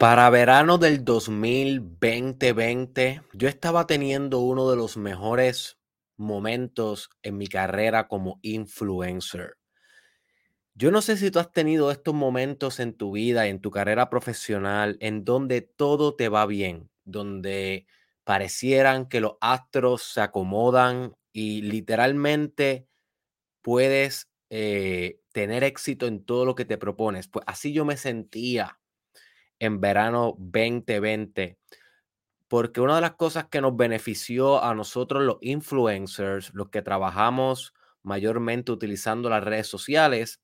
Para verano del 2020, yo estaba teniendo uno de los mejores momentos en mi carrera como influencer. Yo no sé si tú has tenido estos momentos en tu vida, en tu carrera profesional, en donde todo te va bien, donde parecieran que los astros se acomodan y literalmente puedes eh, tener éxito en todo lo que te propones. Pues así yo me sentía en verano 2020. Porque una de las cosas que nos benefició a nosotros los influencers, los que trabajamos mayormente utilizando las redes sociales,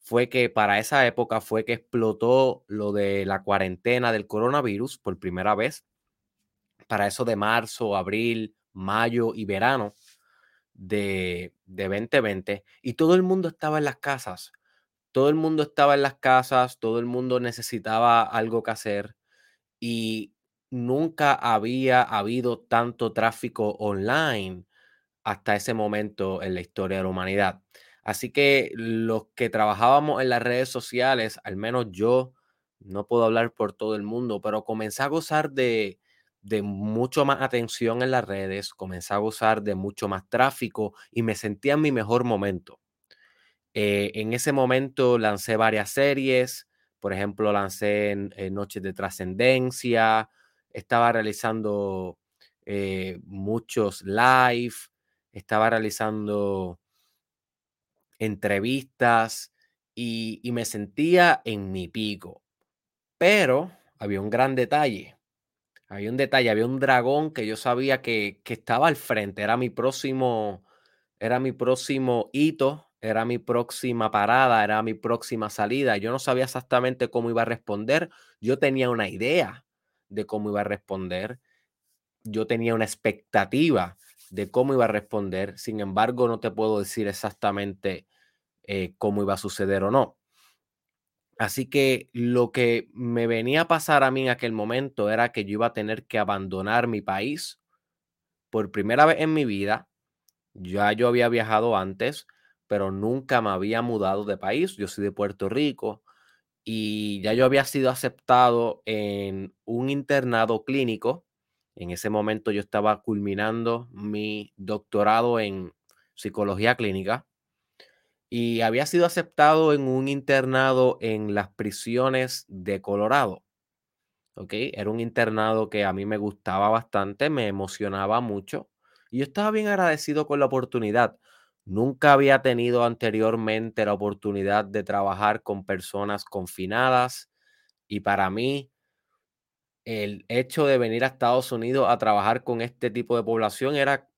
fue que para esa época fue que explotó lo de la cuarentena del coronavirus por primera vez. Para eso de marzo, abril, mayo y verano de, de 2020. Y todo el mundo estaba en las casas todo el mundo estaba en las casas, todo el mundo necesitaba algo que hacer y nunca había habido tanto tráfico online hasta ese momento en la historia de la humanidad. Así que los que trabajábamos en las redes sociales, al menos yo, no puedo hablar por todo el mundo, pero comencé a gozar de, de mucho más atención en las redes, comencé a gozar de mucho más tráfico y me sentía en mi mejor momento. Eh, en ese momento lancé varias series, por ejemplo, lancé en, Noches de Trascendencia, estaba realizando eh, muchos live, estaba realizando entrevistas y, me sentía en mi pico. Pero había un gran detalle. Había un detalle, había un dragón que yo sabía que, que estaba al frente, era mi próximo, era mi próximo hito era mi próxima parada, era mi próxima salida. Yo no sabía exactamente cómo iba a responder. Yo tenía una idea de cómo iba a responder. Yo tenía una expectativa de cómo iba a responder. Sin embargo, no te puedo decir exactamente eh, cómo iba a suceder o no. Así que lo que me venía a pasar a mí en aquel momento era que yo iba a tener que abandonar mi país por primera vez en mi vida. Ya yo había viajado antes, pero nunca me había mudado de país. Yo soy de Puerto Rico y ya yo había sido aceptado en un internado clínico. En ese momento yo estaba culminando mi doctorado en psicología clínica y había sido aceptado en un internado en las prisiones de Colorado. ¿Ok? Era un internado que a mí me gustaba bastante, me emocionaba mucho y yo estaba bien agradecido con la oportunidad. Nunca había tenido anteriormente la oportunidad de trabajar con personas confinadas y para mí el hecho de venir a Estados Unidos a trabajar con este tipo de población era,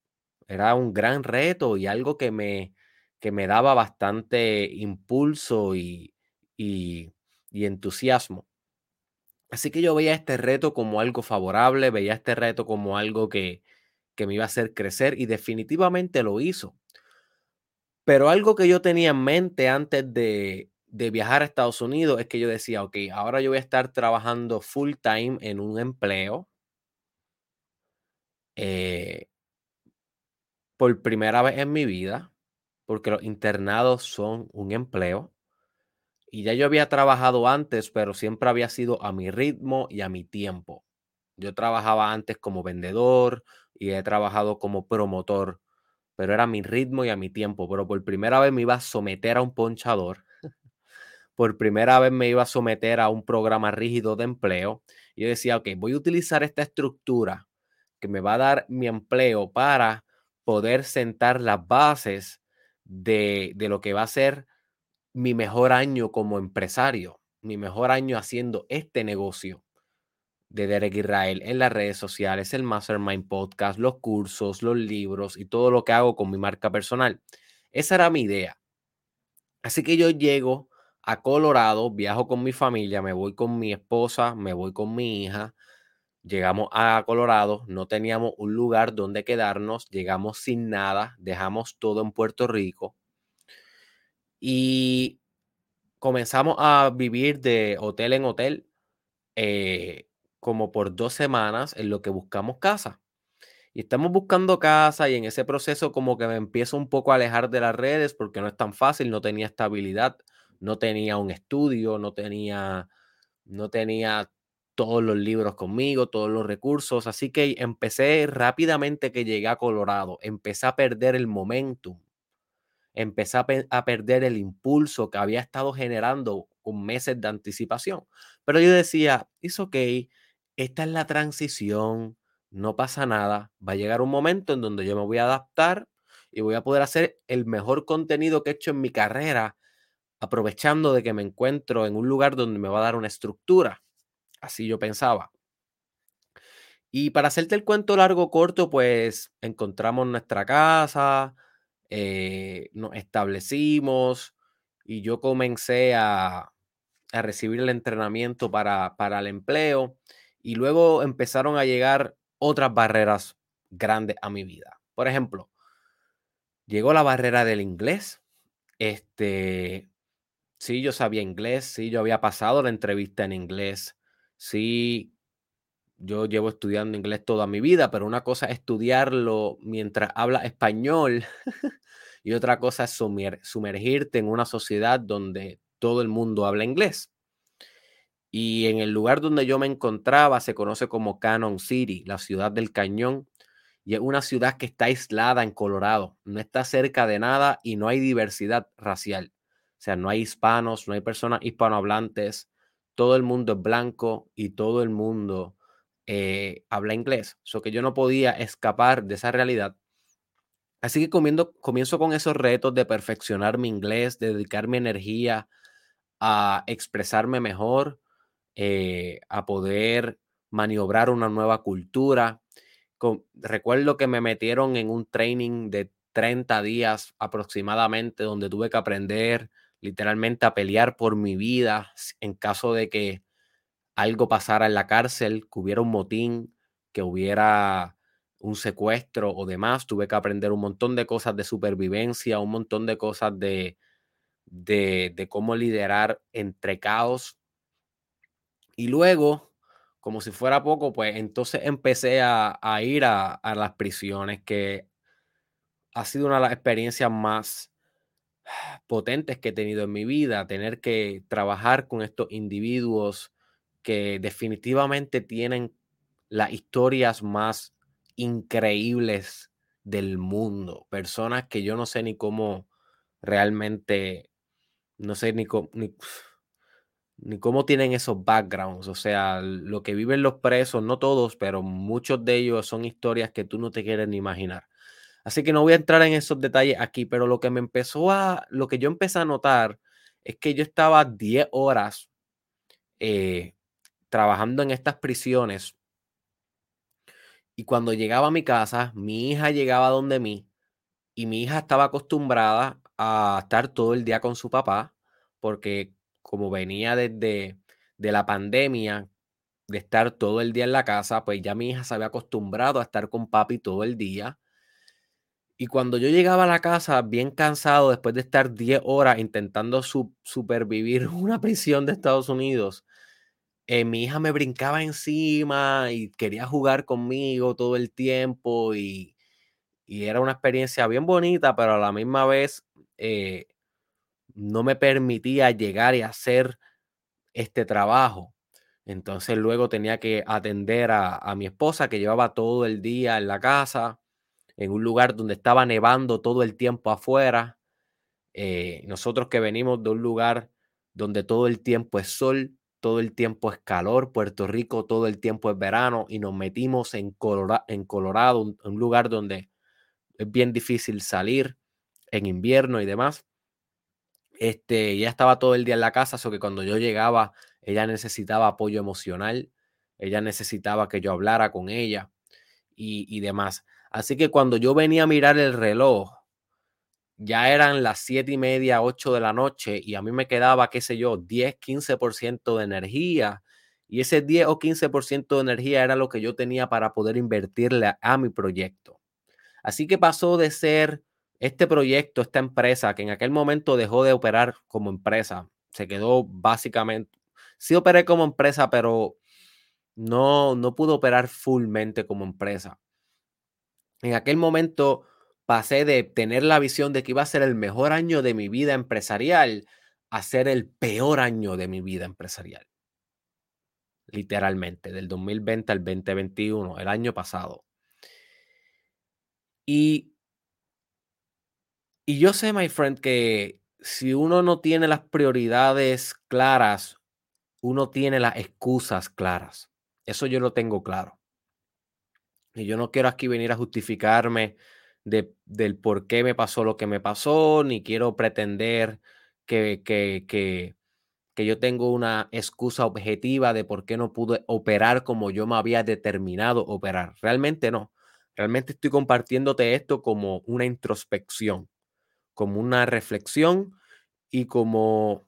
era un gran reto y algo que me, que me daba bastante impulso y, y, entusiasmo. Así que yo veía este reto como algo favorable, veía este reto como algo que, que me iba a hacer crecer y definitivamente lo hizo. Pero algo que yo tenía en mente antes de, viajar a Estados Unidos es que yo decía, ok, ahora yo voy a estar trabajando full time en un empleo. Eh, por primera vez en mi vida, porque los internados son un empleo. Y ya yo había trabajado antes, pero siempre había sido a mi ritmo y a mi tiempo. Yo trabajaba antes como vendedor y he trabajado como promotor pero era mi ritmo y a mi tiempo. Pero por primera vez me iba a someter a un ponchador. por primera vez me iba a someter a un programa rígido de empleo. Y yo decía, ok, voy a utilizar esta estructura que me va a dar mi empleo para poder sentar las bases de, de lo que va a ser mi mejor año como empresario, mi mejor año haciendo este negocio de Derek Israel en las redes sociales, el Mastermind Podcast, los cursos, los libros y todo lo que hago con mi marca personal. Esa era mi idea. Así que yo llego a Colorado, viajo con mi familia, me voy con mi esposa, me voy con mi hija. Llegamos a Colorado, no teníamos un lugar donde quedarnos, llegamos sin nada, dejamos todo en Puerto Rico y comenzamos a vivir de hotel en hotel. Eh, como por dos semanas en lo que buscamos casa. Y estamos buscando casa y en ese proceso como que me empiezo un poco a alejar de las redes porque no es tan fácil, no tenía estabilidad, no tenía un estudio, no tenía, no tenía todos los libros conmigo, todos los recursos, así que empecé rápidamente que llegué a Colorado, empecé a perder el momentum, empecé a, perder el impulso que había estado generando con meses de anticipación. Pero yo decía, es ok, esta es la transición, no pasa nada, va a llegar un momento en donde yo me voy a adaptar y voy a poder hacer el mejor contenido que he hecho en mi carrera, aprovechando de que me encuentro en un lugar donde me va a dar una estructura. Así yo pensaba. Y para hacerte el cuento largo corto, pues encontramos nuestra casa, eh, nos establecimos y yo comencé a, a recibir el entrenamiento para, para el empleo y luego empezaron a llegar otras barreras grandes a mi vida. Por ejemplo, llegó la barrera del inglés. Este, sí, yo sabía inglés, sí, yo había pasado la entrevista en inglés, sí, yo llevo estudiando inglés toda mi vida, pero una cosa es estudiarlo mientras habla español y otra cosa es sumergirte en una sociedad donde todo el mundo habla inglés. Y en el lugar donde yo me encontraba se conoce como Cannon City, la ciudad del cañón, y es una ciudad que está aislada en Colorado, no está cerca de nada y no hay diversidad racial. O sea, no hay hispanos, no hay personas hispanohablantes, todo el mundo es blanco y todo el mundo eh, habla inglés. Eso que yo no podía escapar de esa realidad. Así que comienzo con esos retos de perfeccionar mi inglés, de dedicar mi energía a expresarme mejor, eh, a poder maniobrar una nueva cultura. recuerdo que me metieron en un training de 30 días aproximadamente, donde tuve que aprender literalmente a pelear por mi vida en caso de que algo pasara en la cárcel, que hubiera un motín, que hubiera un secuestro o demás. Tuve que aprender un montón de cosas de supervivencia, un montón de cosas de, de, cómo liderar entre caos. Y luego, como si fuera poco, pues entonces empecé a, ir a, las prisiones, que ha sido una de las experiencias más potentes que he tenido en mi vida, tener que trabajar con estos individuos que definitivamente tienen las historias más increíbles del mundo, personas que yo no sé ni cómo realmente, no sé ni cómo, ni, cómo tienen esos backgrounds, o sea, lo que viven los presos, no todos, pero muchos de ellos son historias que tú no te quieres ni imaginar. Así que no voy a entrar en esos detalles aquí, pero lo que me empezó a, lo que yo empecé a notar es que yo estaba 10 horas eh, trabajando en estas prisiones y cuando llegaba a mi casa, mi hija llegaba donde mí y mi hija estaba acostumbrada a estar todo el día con su papá porque como venía desde de la pandemia, de estar todo el día en la casa, pues ya mi hija se había acostumbrado a estar con papi todo el día. Y cuando yo llegaba a la casa bien cansado después de estar 10 horas intentando supervivir una prisión de Estados Unidos, eh, mi hija me brincaba encima y quería jugar conmigo todo el tiempo y, era una experiencia bien bonita, pero a la misma vez eh, no me permitía llegar y hacer este trabajo. Entonces luego tenía que atender a, mi esposa que llevaba todo el día en la casa en un lugar donde estaba nevando todo el tiempo afuera. Eh, nosotros que venimos de un lugar donde todo el tiempo es sol, todo el tiempo es calor, Puerto Rico todo el tiempo es verano y nos metimos en, en Colorado, un, lugar donde es bien difícil salir en invierno y demás. Este, ella estaba todo el día en la casa, so que cuando yo llegaba, ella necesitaba apoyo emocional, ella necesitaba que yo hablara con ella y, demás. Así que cuando yo venía a mirar el reloj, ya eran las siete y media, ocho de la noche y a mí me quedaba, qué sé yo, 10, 15% de energía. Y ese 10 o 15% de energía era lo que yo tenía para poder invertirle a, mi proyecto. Así que pasó de ser este proyecto, esta empresa, que en aquel momento dejó de operar como empresa. Se quedó básicamente, sí operé como empresa, pero no, no pudo operar fullmente como empresa en aquel momento pasé de tener la visión de que iba a ser el mejor año de mi vida empresarial a ser el peor año de mi vida empresarial. literalmente, del 2020 al 2021, el año pasado. Y, y yo sé, my friend, que si uno no tiene las prioridades claras, uno tiene las excusas claras. Eso yo lo tengo claro. Y yo no quiero aquí venir a justificarme de, del por qué me pasó lo que me pasó, ni quiero pretender que, que, que, que yo tengo una excusa objetiva de por qué no pude operar como yo me había determinado operar. Realmente no. Realmente estoy compartiéndote esto como una introspección, como una reflexión y como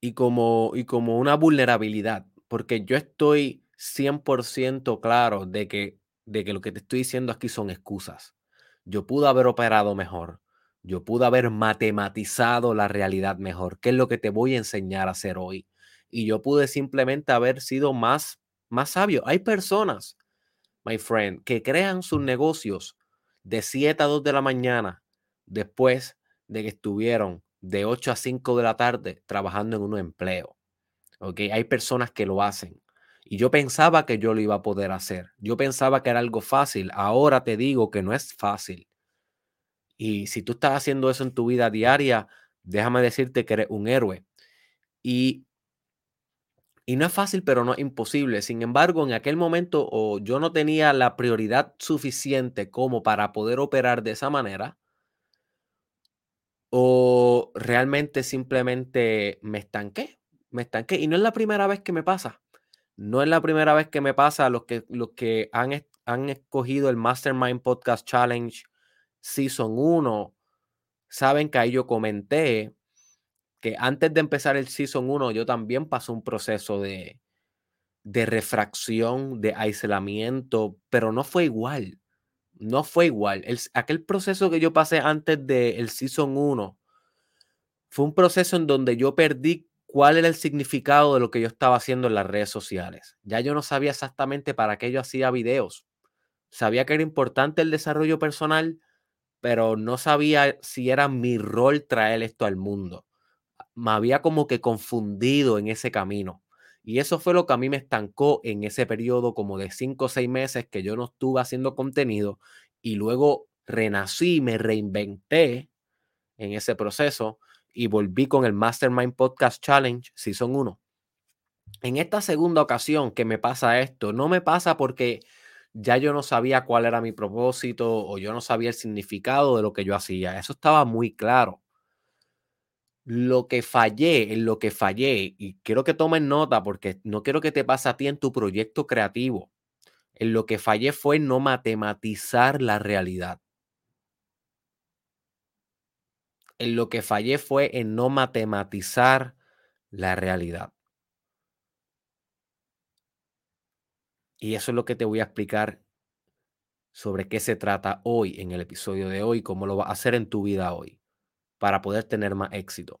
y como y como una vulnerabilidad porque yo estoy 100% claro de que, de que lo que te estoy diciendo aquí son excusas. Yo pude haber operado mejor. Yo pude haber matematizado la realidad mejor, que es lo que te voy a enseñar a hacer hoy. Y yo pude simplemente haber sido más, más sabio. Hay personas, my friend, que crean sus negocios de 7 a 2 de la mañana después de que estuvieron de 8 a 5 de la tarde trabajando en un empleo. Hay personas que lo hacen. Y yo pensaba que yo lo iba a poder hacer. Yo pensaba que era algo fácil. Ahora te digo que no es fácil. Y si tú estás haciendo eso en tu vida diaria, déjame decirte que eres un héroe. Y, y no es fácil, pero no es imposible. Sin embargo, en aquel momento o yo no tenía la prioridad suficiente como para poder operar de esa manera. O realmente simplemente me estanqué me estanqué. Y no es la primera vez que me pasa. No es la primera vez que me pasa. Los que, los que han, han escogido el Mastermind Podcast Challenge Season 1 saben que ahí yo comenté que antes de empezar el Season 1 yo también pasé un proceso de, de refracción, de aislamiento, pero no fue igual. No fue igual. El, aquel proceso que yo pasé antes del el Season 1 fue un proceso en donde yo perdí cuál era el significado de lo que yo estaba haciendo en las redes sociales. Ya yo no sabía exactamente para qué yo hacía videos. Sabía que era importante el desarrollo personal, pero no sabía si era mi rol traer esto al mundo. Me había como que confundido en ese camino. Y eso fue lo que a mí me estancó en ese periodo como de cinco o seis meses que yo no estuve haciendo contenido y luego renací, me reinventé en ese proceso y volví con el Mastermind Podcast Challenge Season 1. En esta segunda ocasión que me pasa esto, no me pasa porque ya yo no sabía cuál era mi propósito o yo no sabía el significado de lo que yo hacía. Eso estaba muy claro. Lo que fallé, en lo que fallé, y quiero que tomen nota porque no quiero que te pase a ti en tu proyecto creativo. En lo que fallé fue no matematizar la realidad. en lo que fallé fue en no matematizar la realidad. Y eso es lo que te voy a explicar sobre qué se trata hoy en el episodio de hoy, cómo lo vas a hacer en tu vida hoy para poder tener más éxito.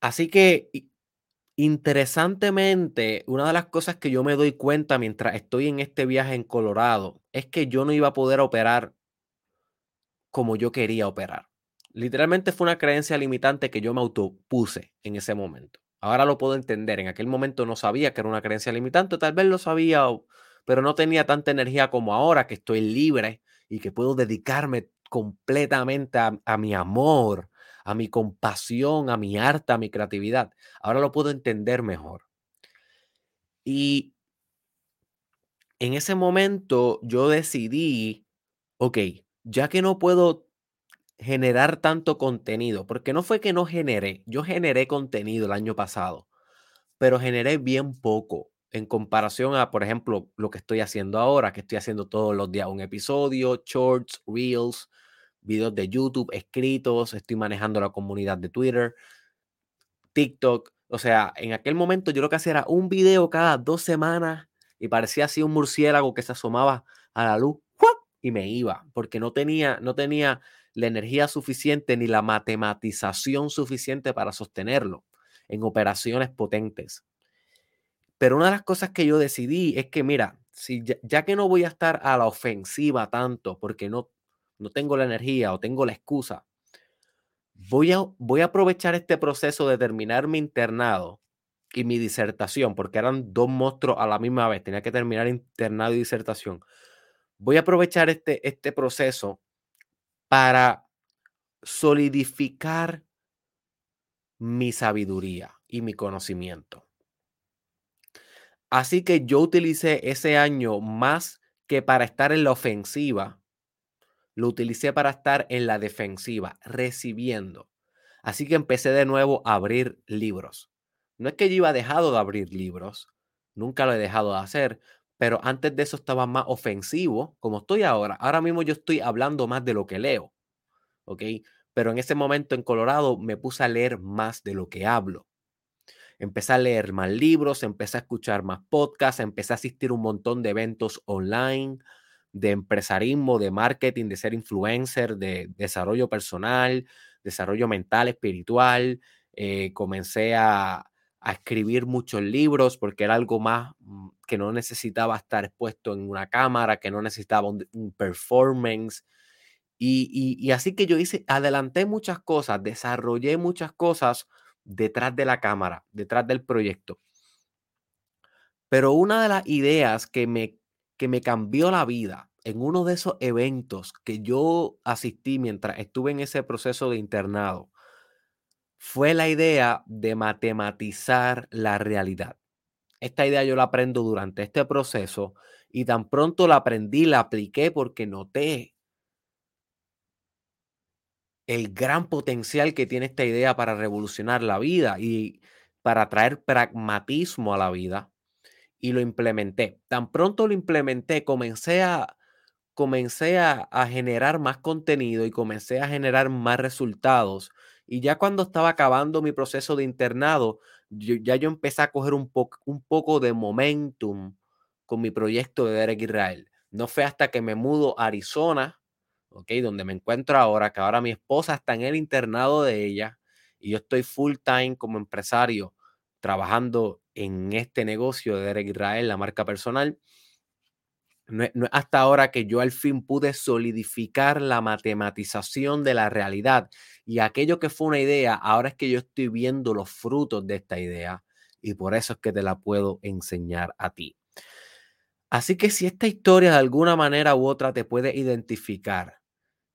Así que, interesantemente, una de las cosas que yo me doy cuenta mientras estoy en este viaje en Colorado es que yo no iba a poder operar como yo quería operar. Literalmente fue una creencia limitante que yo me autopuse en ese momento. Ahora lo puedo entender. En aquel momento no sabía que era una creencia limitante, tal vez lo sabía, pero no tenía tanta energía como ahora que estoy libre y que puedo dedicarme completamente a, mi amor, a mi compasión, a mi arte, a mi creatividad. Ahora lo puedo entender mejor. Y en ese momento yo decidí, ok, ya que no puedo generar tanto contenido, porque no fue que no generé, yo generé contenido el año pasado, pero generé bien poco en comparación a, por ejemplo, lo que estoy haciendo ahora, que estoy haciendo todos los días un episodio, shorts, reels, videos de YouTube escritos, estoy manejando la comunidad de Twitter, TikTok. O sea, en aquel momento yo lo que hacía era un video cada dos semanas y parecía así un murciélago que se asomaba a la luz y me iba, porque no tenía, no tenía la energía suficiente ni la matematización suficiente para sostenerlo en operaciones potentes. Pero una de las cosas que yo decidí es que, mira, si ya, que no voy a estar a la ofensiva tanto porque no, no tengo la energía o tengo la excusa, voy a, voy a aprovechar este proceso de terminar mi internado y mi disertación, porque eran dos monstruos a la misma vez, tenía que terminar internado y disertación. Voy a aprovechar este, este proceso para solidificar mi sabiduría y mi conocimiento. Así que yo utilicé ese año más que para estar en la ofensiva, lo utilicé para estar en la defensiva, recibiendo. Así que empecé de nuevo a abrir libros. No es que yo iba dejado de abrir libros, nunca lo he dejado de hacer, pero antes de eso estaba más ofensivo, como estoy ahora. Ahora mismo yo estoy hablando más de lo que leo, ¿ok? Pero en ese momento en Colorado me puse a leer más de lo que hablo. Empecé a leer más libros, empecé a escuchar más podcasts, empecé a asistir a un montón de eventos online, de empresarismo, de marketing, de ser influencer, de desarrollo personal, desarrollo mental, espiritual. Eh, comencé a, escribir muchos libros porque era algo más mm, que no necesitaba estar expuesto en una cámara, que no necesitaba un, performance. Y, y, así que yo hice, adelanté muchas cosas, desarrollé muchas cosas detrás de la cámara, detrás del proyecto. Pero una de las ideas que me, que me cambió la vida en uno de esos eventos que yo asistí mientras estuve en ese proceso de internado fue la idea de matematizar la realidad. Esta idea yo la aprendo durante este proceso y tan pronto la aprendí, la apliqué porque noté el gran potencial que tiene esta idea para revolucionar la vida y para traer pragmatismo a la vida y lo implementé. Tan pronto lo implementé, comencé a, comencé a, generar más contenido y comencé a generar más resultados. Y ya cuando estaba acabando mi proceso de internado, ya yo empecé a coger un, un poco de momentum con mi proyecto de Derek Israel. No fue hasta que me mudo a Arizona ¿ok? Donde me encuentro ahora, que ahora mi esposa está en el internado de ella y yo estoy full time como empresario trabajando en este negocio de Derek Israel, la marca personal. No es, hasta ahora que yo al fin pude solidificar la matematización de la realidad y aquello que fue una idea, ahora es que yo estoy viendo los frutos de esta idea y por eso es que te la puedo enseñar a ti. Así que si esta historia de alguna manera u otra te puede identificar,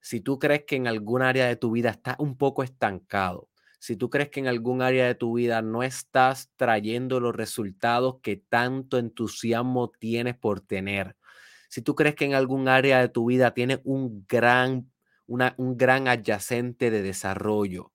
si tú crees que en algún área de tu vida estás un poco estancado, si tú crees que en algún área de tu vida no estás trayendo los resultados que tanto entusiasmo tienes por tener, si tú crees que en algún área de tu vida tienes un gran, una, un gran adyacente de desarrollo,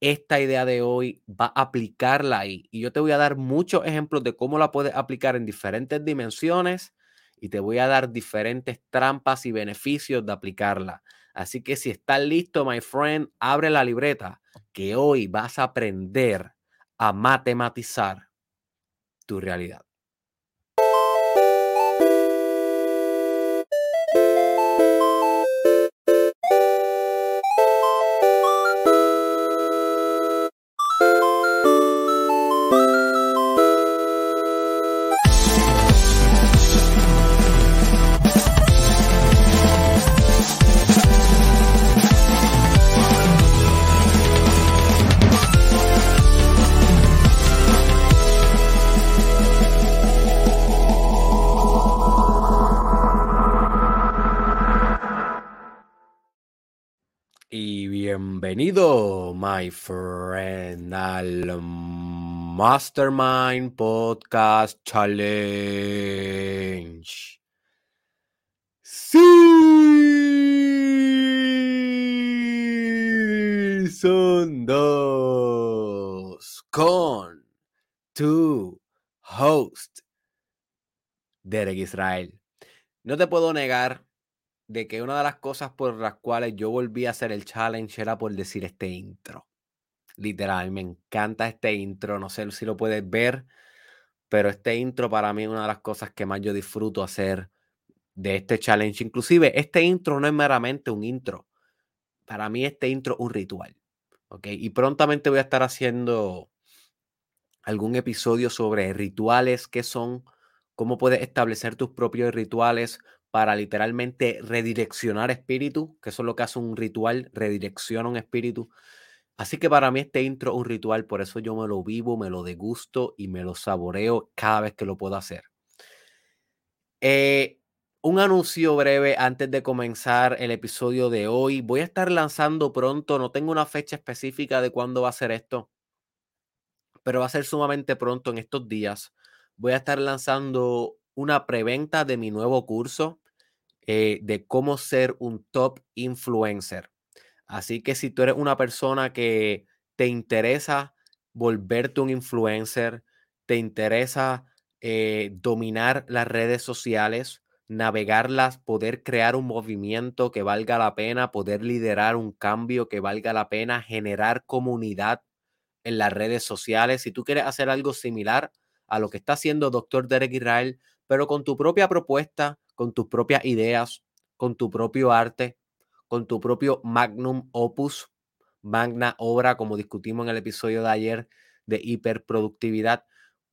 esta idea de hoy va a aplicarla ahí. Y yo te voy a dar muchos ejemplos de cómo la puedes aplicar en diferentes dimensiones y te voy a dar diferentes trampas y beneficios de aplicarla. Así que si estás listo, my friend, abre la libreta, que hoy vas a aprender a matematizar tu realidad. Bienvenido, my friend, al Mastermind Podcast Challenge. Sí, son dos con tu host, Derek Israel. No te puedo negar de que una de las cosas por las cuales yo volví a hacer el challenge era por decir este intro. Literal, me encanta este intro, no sé si lo puedes ver, pero este intro para mí es una de las cosas que más yo disfruto hacer de este challenge. Inclusive, este intro no es meramente un intro. Para mí este intro es un ritual. ¿ok? Y prontamente voy a estar haciendo algún episodio sobre rituales, qué son, cómo puedes establecer tus propios rituales, para literalmente redireccionar espíritu, que eso es lo que hace un ritual, redirecciona un espíritu. Así que para mí este intro es un ritual, por eso yo me lo vivo, me lo degusto y me lo saboreo cada vez que lo puedo hacer. Eh, un anuncio breve antes de comenzar el episodio de hoy. Voy a estar lanzando pronto, no tengo una fecha específica de cuándo va a ser esto, pero va a ser sumamente pronto en estos días. Voy a estar lanzando una preventa de mi nuevo curso eh, de cómo ser un top influencer. Así que si tú eres una persona que te interesa volverte un influencer, te interesa eh, dominar las redes sociales, navegarlas, poder crear un movimiento que valga la pena, poder liderar un cambio que valga la pena, generar comunidad en las redes sociales. Si tú quieres hacer algo similar a lo que está haciendo Dr. Derek Israel, pero con tu propia propuesta, con tus propias ideas, con tu propio arte, con tu propio magnum opus, magna obra, como discutimos en el episodio de ayer de hiperproductividad.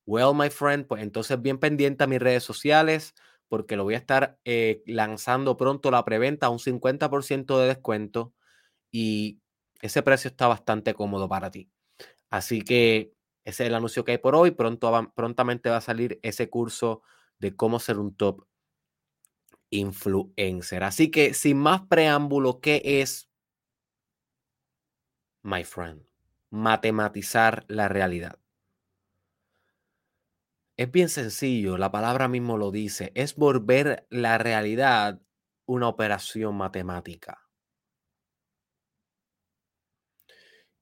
Well, my friend, pues entonces bien pendiente a mis redes sociales porque lo voy a estar eh, lanzando pronto la preventa a un 50% de descuento y ese precio está bastante cómodo para ti. Así que ese es el anuncio que hay por hoy. Pronto prontamente va a salir ese curso de cómo ser un top influencer. Así que sin más preámbulo, ¿qué es, my friend? Matematizar la realidad. Es bien sencillo, la palabra mismo lo dice, es volver la realidad una operación matemática.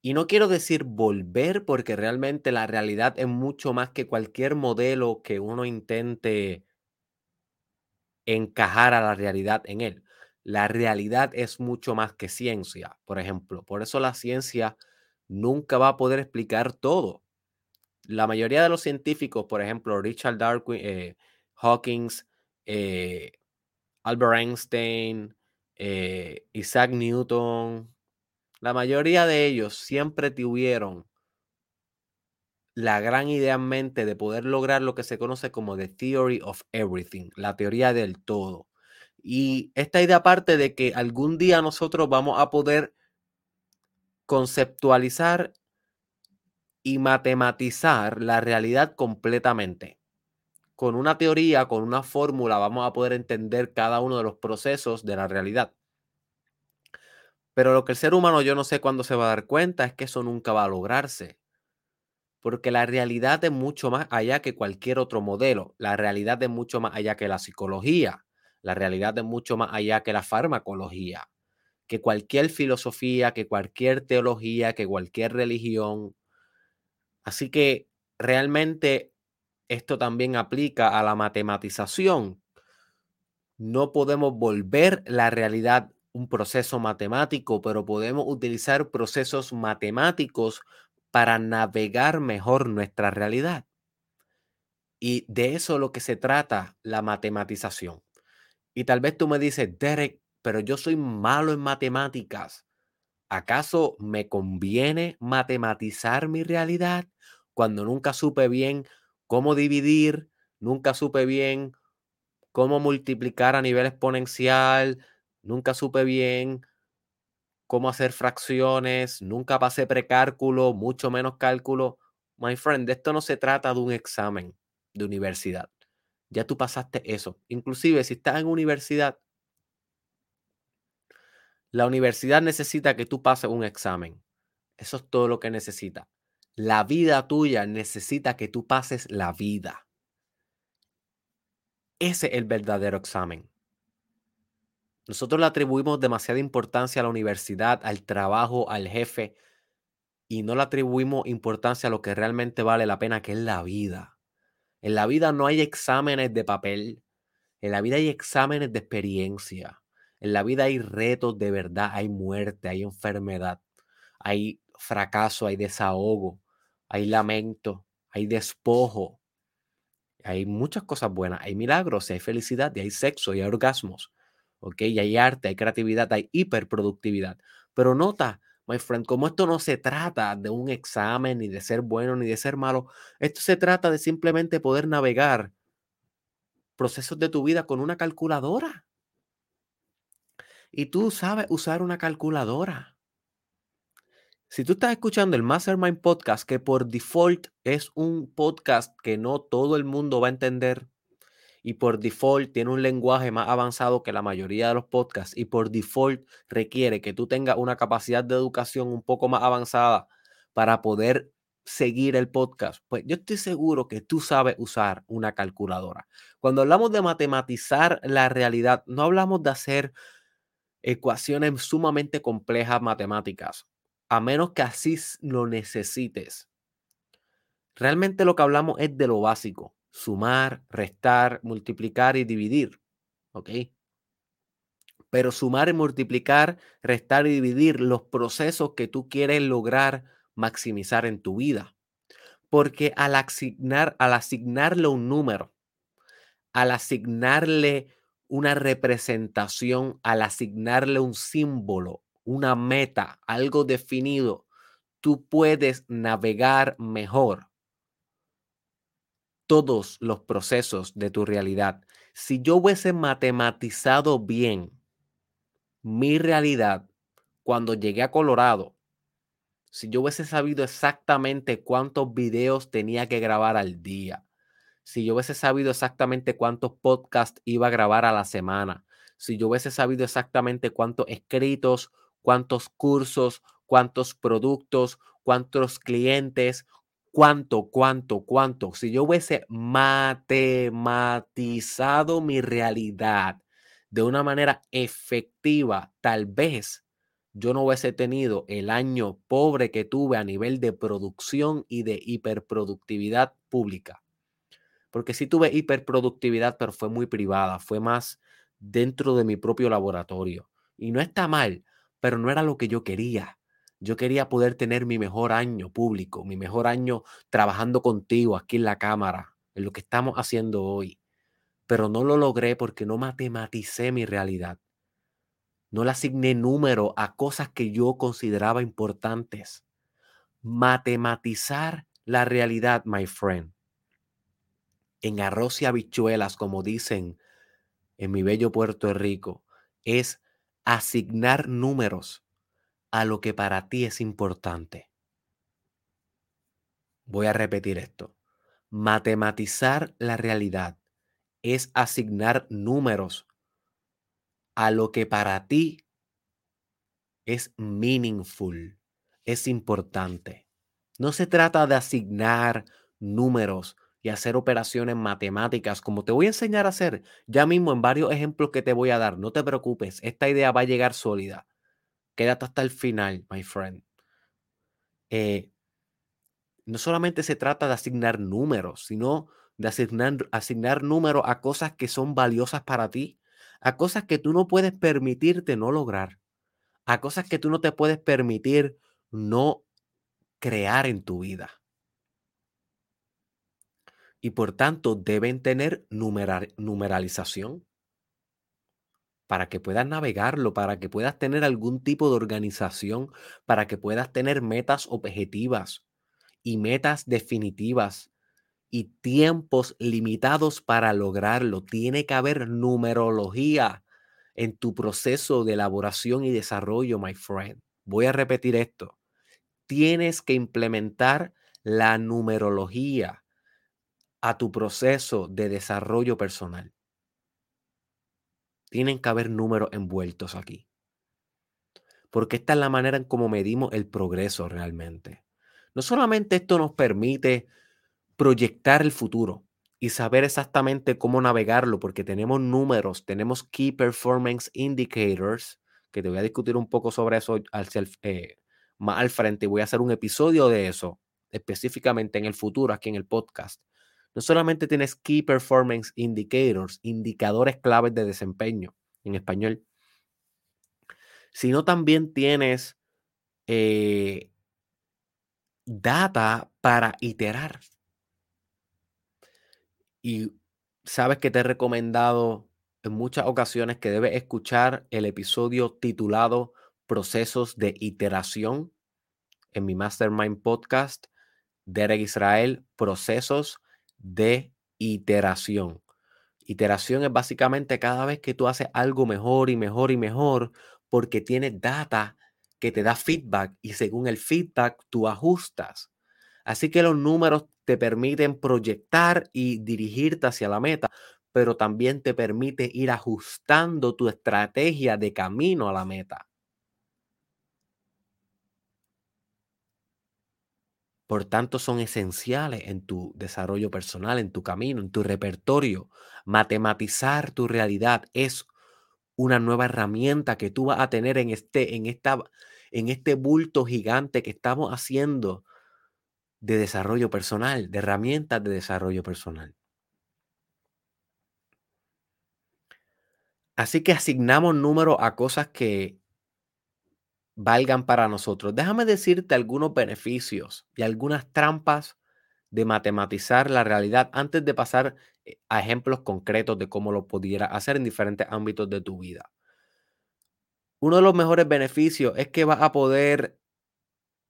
Y no quiero decir volver porque realmente la realidad es mucho más que cualquier modelo que uno intente encajar a la realidad en él. La realidad es mucho más que ciencia, por ejemplo. Por eso la ciencia nunca va a poder explicar todo. La mayoría de los científicos, por ejemplo, Richard Darwin, eh, Hawkins, eh, Albert Einstein, eh, Isaac Newton, la mayoría de ellos siempre tuvieron la gran idea en mente de poder lograr lo que se conoce como the theory of everything, la teoría del todo. Y esta idea parte de que algún día nosotros vamos a poder conceptualizar y matematizar la realidad completamente. Con una teoría, con una fórmula, vamos a poder entender cada uno de los procesos de la realidad. Pero lo que el ser humano yo no sé cuándo se va a dar cuenta es que eso nunca va a lograrse porque la realidad es mucho más allá que cualquier otro modelo, la realidad es mucho más allá que la psicología, la realidad es mucho más allá que la farmacología, que cualquier filosofía, que cualquier teología, que cualquier religión. Así que realmente esto también aplica a la matematización. No podemos volver la realidad un proceso matemático, pero podemos utilizar procesos matemáticos para navegar mejor nuestra realidad. Y de eso es lo que se trata la matematización. Y tal vez tú me dices, Derek, pero yo soy malo en matemáticas. ¿Acaso me conviene matematizar mi realidad cuando nunca supe bien cómo dividir, nunca supe bien cómo multiplicar a nivel exponencial, nunca supe bien cómo hacer fracciones, nunca pasé precálculo, mucho menos cálculo. My friend, esto no se trata de un examen de universidad. Ya tú pasaste eso. Inclusive si estás en universidad, la universidad necesita que tú pases un examen. Eso es todo lo que necesita. La vida tuya necesita que tú pases la vida. Ese es el verdadero examen. Nosotros le atribuimos demasiada importancia a la universidad, al trabajo, al jefe, y no le atribuimos importancia a lo que realmente vale la pena, que es la vida. En la vida no hay exámenes de papel, en la vida hay exámenes de experiencia, en la vida hay retos de verdad, hay muerte, hay enfermedad, hay fracaso, hay desahogo, hay lamento, hay despojo, hay muchas cosas buenas, hay milagros, hay felicidad, hay sexo, y hay orgasmos. ¿Ok? Y hay arte, hay creatividad, hay hiperproductividad. Pero nota, my friend, como esto no se trata de un examen, ni de ser bueno, ni de ser malo, esto se trata de simplemente poder navegar procesos de tu vida con una calculadora. Y tú sabes usar una calculadora. Si tú estás escuchando el Mastermind Podcast, que por default es un podcast que no todo el mundo va a entender y por default tiene un lenguaje más avanzado que la mayoría de los podcasts y por default requiere que tú tengas una capacidad de educación un poco más avanzada para poder seguir el podcast, pues yo estoy seguro que tú sabes usar una calculadora. Cuando hablamos de matematizar la realidad, no hablamos de hacer ecuaciones sumamente complejas matemáticas, a menos que así lo necesites. Realmente lo que hablamos es de lo básico, sumar, restar, multiplicar y dividir, ¿ok? Pero sumar y multiplicar, restar y dividir los procesos que tú quieres lograr maximizar en tu vida. Porque al, asignar, al asignarle un número, al asignarle una representación, al asignarle un símbolo, una meta, algo definido, tú puedes navegar mejor todos los procesos de tu realidad. Si yo hubiese matematizado bien mi realidad cuando llegué a Colorado, si yo hubiese sabido exactamente cuántos videos tenía que grabar al día, si yo hubiese sabido exactamente cuántos podcasts iba a grabar a la semana, si yo hubiese sabido exactamente cuántos escritos, cuántos cursos, cuántos productos, cuántos clientes, cuánto, cuánto, cuánto, si yo hubiese matematizado mi realidad de una manera efectiva, tal vez yo no hubiese tenido el año pobre que tuve a nivel de producción y de hiperproductividad pública. Porque sí tuve hiperproductividad, pero fue muy privada, fue más dentro de mi propio laboratorio. Y no está mal, pero no era lo que yo quería. Yo quería poder tener mi mejor año público, mi mejor año trabajando contigo aquí en la cámara, en lo que estamos haciendo hoy. Pero no lo logré porque no matematicé mi realidad. No le asigné número a cosas que yo consideraba importantes. Matematizar la realidad, my friend. En arroz y habichuelas, como dicen en mi bello Puerto Rico, es asignar números a lo que para ti es importante. Voy a repetir esto. Matematizar la realidad es asignar números a lo que para ti es meaningful, es importante. No se trata de asignar números y hacer operaciones matemáticas como te voy a enseñar a hacer ya mismo en varios ejemplos que te voy a dar. No te preocupes, esta idea va a llegar sólida. Quédate hasta el final, my friend. Eh, no solamente se trata de asignar números, sino de asignar, asignar números a cosas que son valiosas para ti, a cosas que tú no puedes permitirte no lograr, a cosas que tú no te puedes permitir no crear en tu vida. Y por tanto deben tener numeralización para que puedas navegarlo, para que puedas tener algún tipo de organización, para que puedas tener metas objetivas y metas definitivas y tiempos limitados para lograrlo. Tiene que haber numerología en tu proceso de elaboración y desarrollo, my friend. Voy a repetir esto. Tienes que implementar la numerología a tu proceso de desarrollo personal. Tienen que haber números envueltos aquí. Porque esta es la manera en cómo medimos el progreso realmente. No solamente esto nos permite proyectar el futuro y saber exactamente cómo navegarlo, porque tenemos números, tenemos Key Performance Indicators, que te voy a discutir un poco sobre eso eh, más al frente. Voy a hacer un episodio de eso específicamente en el futuro, aquí en el podcast no solamente tienes Key Performance Indicators, indicadores claves de desempeño en español, sino también tienes eh, data para iterar. Y sabes que te he recomendado en muchas ocasiones que debes escuchar el episodio titulado Procesos de Iteración en mi Mastermind Podcast, Derek Israel, Procesos de iteración. Iteración es básicamente cada vez que tú haces algo mejor y mejor y mejor porque tienes data que te da feedback y según el feedback tú ajustas. Así que los números te permiten proyectar y dirigirte hacia la meta, pero también te permite ir ajustando tu estrategia de camino a la meta. Por tanto, son esenciales en tu desarrollo personal, en tu camino, en tu repertorio. Matematizar tu realidad es una nueva herramienta que tú vas a tener en este, en esta, en este bulto gigante que estamos haciendo de desarrollo personal, de herramientas de desarrollo personal. Así que asignamos números a cosas que valgan para nosotros. Déjame decirte algunos beneficios y algunas trampas de matematizar la realidad antes de pasar eh, a ejemplos concretos de cómo lo pudiera hacer en diferentes ámbitos de tu vida. Uno de los mejores beneficios es que vas a poder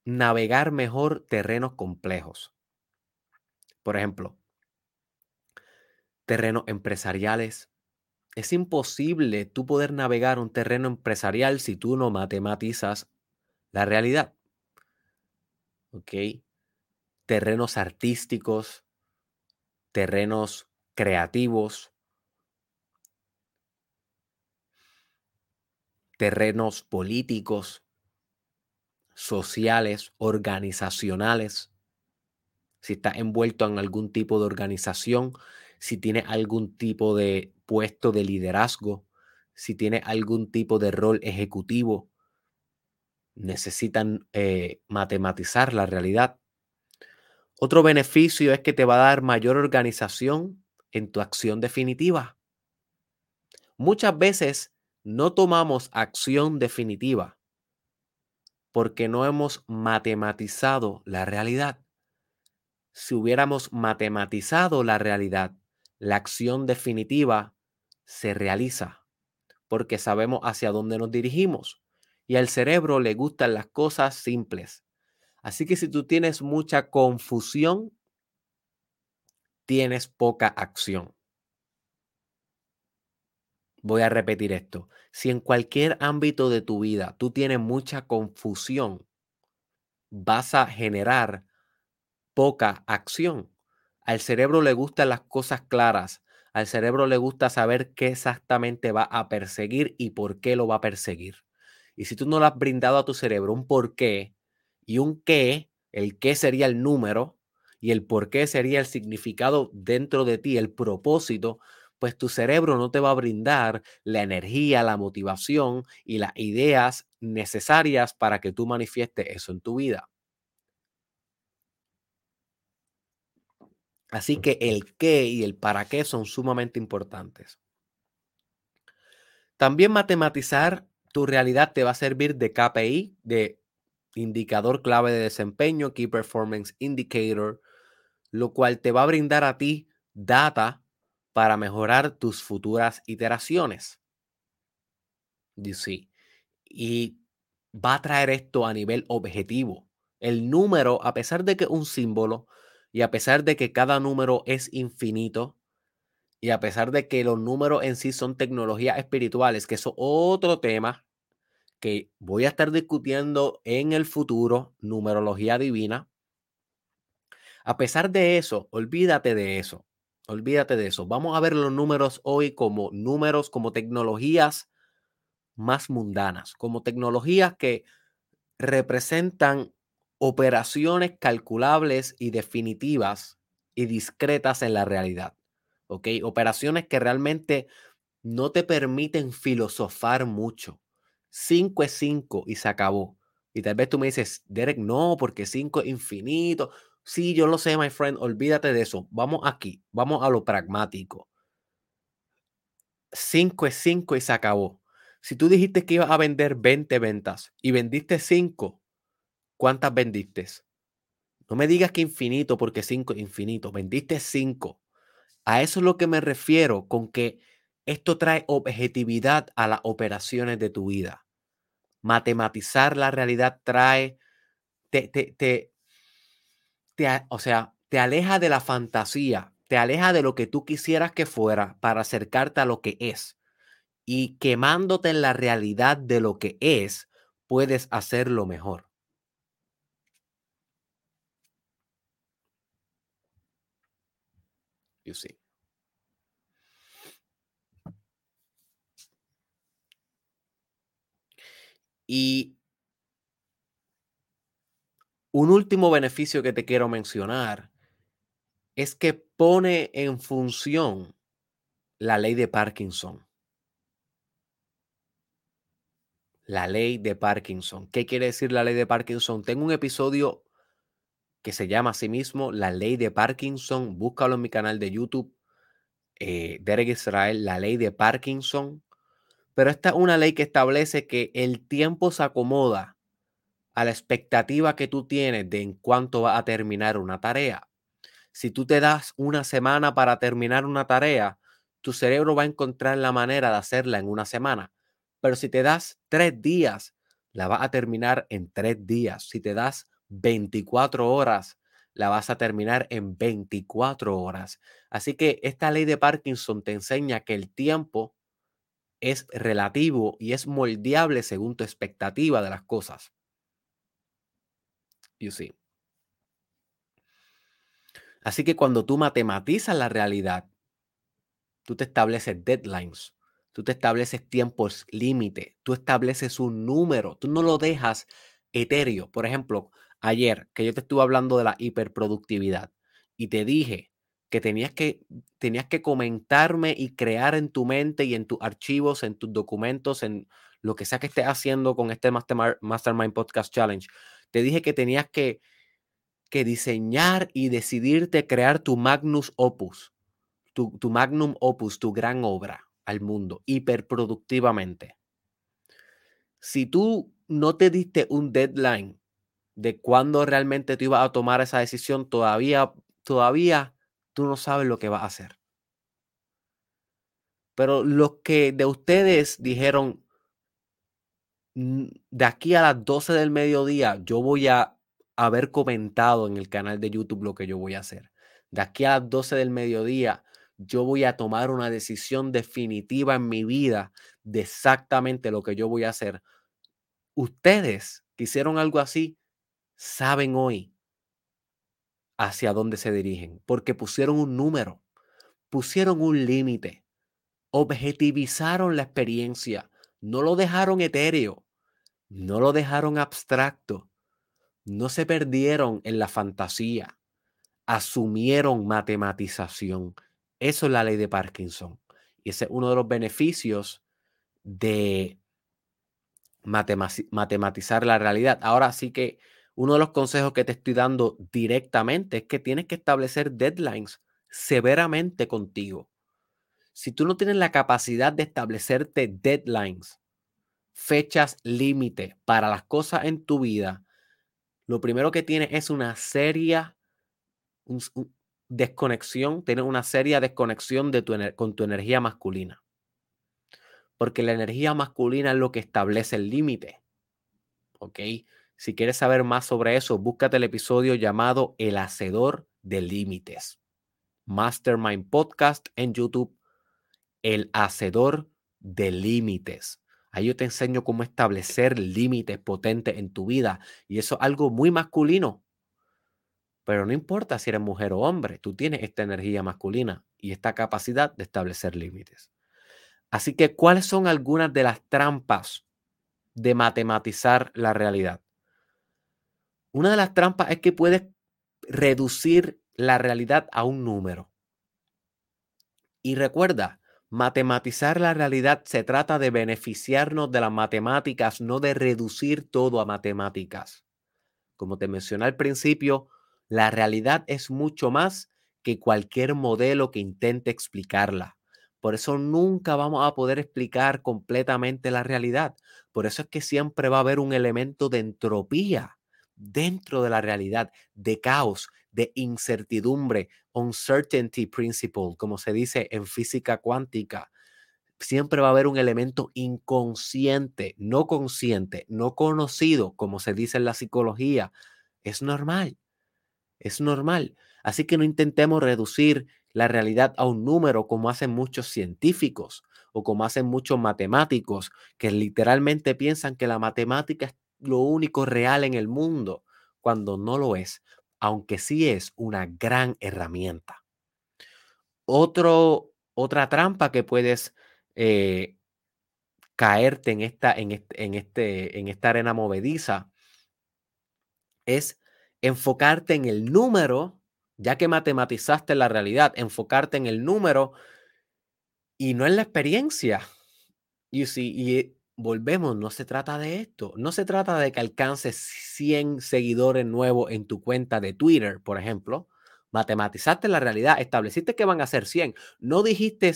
navegar mejor terrenos complejos. Por ejemplo, terrenos empresariales. Es imposible tú poder navegar un terreno empresarial si tú no matematizas la realidad. ¿Ok? Terrenos artísticos, terrenos creativos, terrenos políticos, sociales, organizacionales, si estás envuelto en algún tipo de organización, si tienes algún tipo de puesto de liderazgo, si tienes algún tipo de rol ejecutivo, necesitan eh, matematizar la realidad. Otro beneficio es que te va a dar mayor organización en tu acción definitiva. Muchas veces no tomamos acción definitiva porque no hemos matematizado la realidad. Si hubiéramos matematizado la realidad, la acción definitiva se realiza porque sabemos hacia dónde nos dirigimos y al cerebro le gustan las cosas simples. Así que si tú tienes mucha confusión, tienes poca acción. Voy a repetir esto. Si en cualquier ámbito de tu vida tú tienes mucha confusión, vas a generar poca acción. Al cerebro le gustan las cosas claras. Al cerebro le gusta saber qué exactamente va a perseguir y por qué lo va a perseguir. Y si tú no le has brindado a tu cerebro un por qué y un qué, el qué sería el número y el por qué sería el significado dentro de ti, el propósito, pues tu cerebro no te va a brindar la energía, la motivación y las ideas necesarias para que tú manifiestes eso en tu vida. Así que el qué y el para qué son sumamente importantes. También matematizar tu realidad te va a servir de KPI, de indicador clave de desempeño, Key Performance Indicator, lo cual te va a brindar a ti data para mejorar tus futuras iteraciones. Sí. Y va a traer esto a nivel objetivo. El número, a pesar de que un símbolo y a pesar de que cada número es infinito y a pesar de que los números en sí son tecnologías espirituales, que es otro tema que voy a estar discutiendo en el futuro, numerología divina. A pesar de eso, olvídate de eso. Olvídate de eso. Vamos a ver los números hoy como números, como tecnologías más mundanas, como tecnologías que representan operaciones calculables y definitivas y discretas en la realidad. ¿Ok? Operaciones que realmente no te permiten filosofar mucho. 5 es 5 y se acabó. Y tal vez tú me dices, Derek, no, porque 5 es infinito. Sí, yo lo sé, my friend, olvídate de eso. Vamos aquí, vamos a lo pragmático. 5 es 5 y se acabó. Si tú dijiste que ibas a vender 20 ventas y vendiste 5, ¿cuántas vendiste? No me digas que infinito porque 5 es infinito, vendiste 5. A eso es lo que me refiero con que esto trae objetividad a las operaciones de tu vida. Matematizar la realidad trae, te, te, te, o sea, te aleja de la fantasía, te aleja de lo que tú quisieras que fuera para acercarte a lo que es. Y quemándote en la realidad de lo que es, puedes hacerlo mejor. You see. Y un último beneficio que te quiero mencionar es que pone en función la ley de Parkinson. La ley de Parkinson. ¿Qué quiere decir la ley de Parkinson? Tengo un episodio que se llama así mismo La ley de Parkinson. Búscalo en mi canal de YouTube. Eh, Derek Israel, la ley de Parkinson. Pero esta es una ley que establece que el tiempo se acomoda a la expectativa que tú tienes de en cuánto va a terminar una tarea. Si tú te das una semana para terminar una tarea, tu cerebro va a encontrar la manera de hacerla en una semana. Pero si te das tres días, la vas a terminar en tres días. Si te das 24 horas, la vas a terminar en 24 horas. Así que esta ley de Parkinson te enseña que el tiempo es relativo y es moldeable según tu expectativa de las cosas. You see. Así que cuando tú matematizas la realidad, tú te estableces deadlines, tú te estableces tiempos límite, tú estableces un número, tú no lo dejas etéreo. Por ejemplo, ayer que yo te estuve hablando de la hiperproductividad y te dije que tenías que, tenías que comentarme y crear en tu mente y en tus archivos, en tus documentos, en lo que sea que estés haciendo con este Mastermind Podcast Challenge. Te dije que tenías que, que diseñar y decidirte crear tu magnus opus, tu, tu magnum opus, tu gran obra al mundo, hiperproductivamente. Si tú no te diste un deadline de cuándo realmente tú ibas a tomar esa decisión, todavía, todavía tú no sabes lo que vas a hacer. Pero los que de ustedes dijeron, de aquí a las 12 del mediodía, yo voy a haber comentado en el canal de YouTube lo que yo voy a hacer. De aquí a las 12 del mediodía, yo voy a tomar una decisión definitiva en mi vida de exactamente lo que yo voy a hacer. Ustedes que hicieron algo así, saben hoy hacia dónde se dirigen, porque pusieron un número, pusieron un límite, objetivizaron la experiencia, no lo dejaron etéreo, no lo dejaron abstracto, no se perdieron en la fantasía, asumieron matematización. Eso es la ley de Parkinson. Y ese es uno de los beneficios de matematizar la realidad. Ahora sí que uno de los consejos que te estoy dando directamente es que tienes que establecer deadlines severamente contigo. Si tú no tienes la capacidad de establecerte deadlines, fechas límite para las cosas en tu vida, lo primero que tienes es una seria desconexión, tienes una seria desconexión de tu, con tu energía masculina. Porque la energía masculina es lo que establece el límite. ¿Ok? Si quieres saber más sobre eso, búscate el episodio llamado El Hacedor de Límites. Mastermind Podcast en YouTube. El Hacedor de Límites. Ahí yo te enseño cómo establecer límites potentes en tu vida. Y eso es algo muy masculino. Pero no importa si eres mujer o hombre, tú tienes esta energía masculina y esta capacidad de establecer límites. Así que, ¿cuáles son algunas de las trampas de matematizar la realidad? Una de las trampas es que puedes reducir la realidad a un número. Y recuerda, matematizar la realidad se trata de beneficiarnos de las matemáticas, no de reducir todo a matemáticas. Como te mencioné al principio, la realidad es mucho más que cualquier modelo que intente explicarla. Por eso nunca vamos a poder explicar completamente la realidad. Por eso es que siempre va a haber un elemento de entropía dentro de la realidad, de caos, de incertidumbre, uncertainty principle, como se dice en física cuántica. Siempre va a haber un elemento inconsciente, no consciente, no conocido, como se dice en la psicología. Es normal, es normal. Así que no intentemos reducir la realidad a un número como hacen muchos científicos o como hacen muchos matemáticos que literalmente piensan que la matemática es lo único real en el mundo, cuando no lo es, aunque sí es una gran herramienta. Otro, otra trampa que puedes eh, caerte en esta, en, este, en esta arena movediza es enfocarte en el número, ya que matematizaste la realidad, enfocarte en el número y no en la experiencia. Y si y volvemos, no se trata de esto. No se trata de que alcances 100 seguidores nuevos en tu cuenta de Twitter, por ejemplo. Matematizaste la realidad, estableciste que van a ser 100. No dijiste,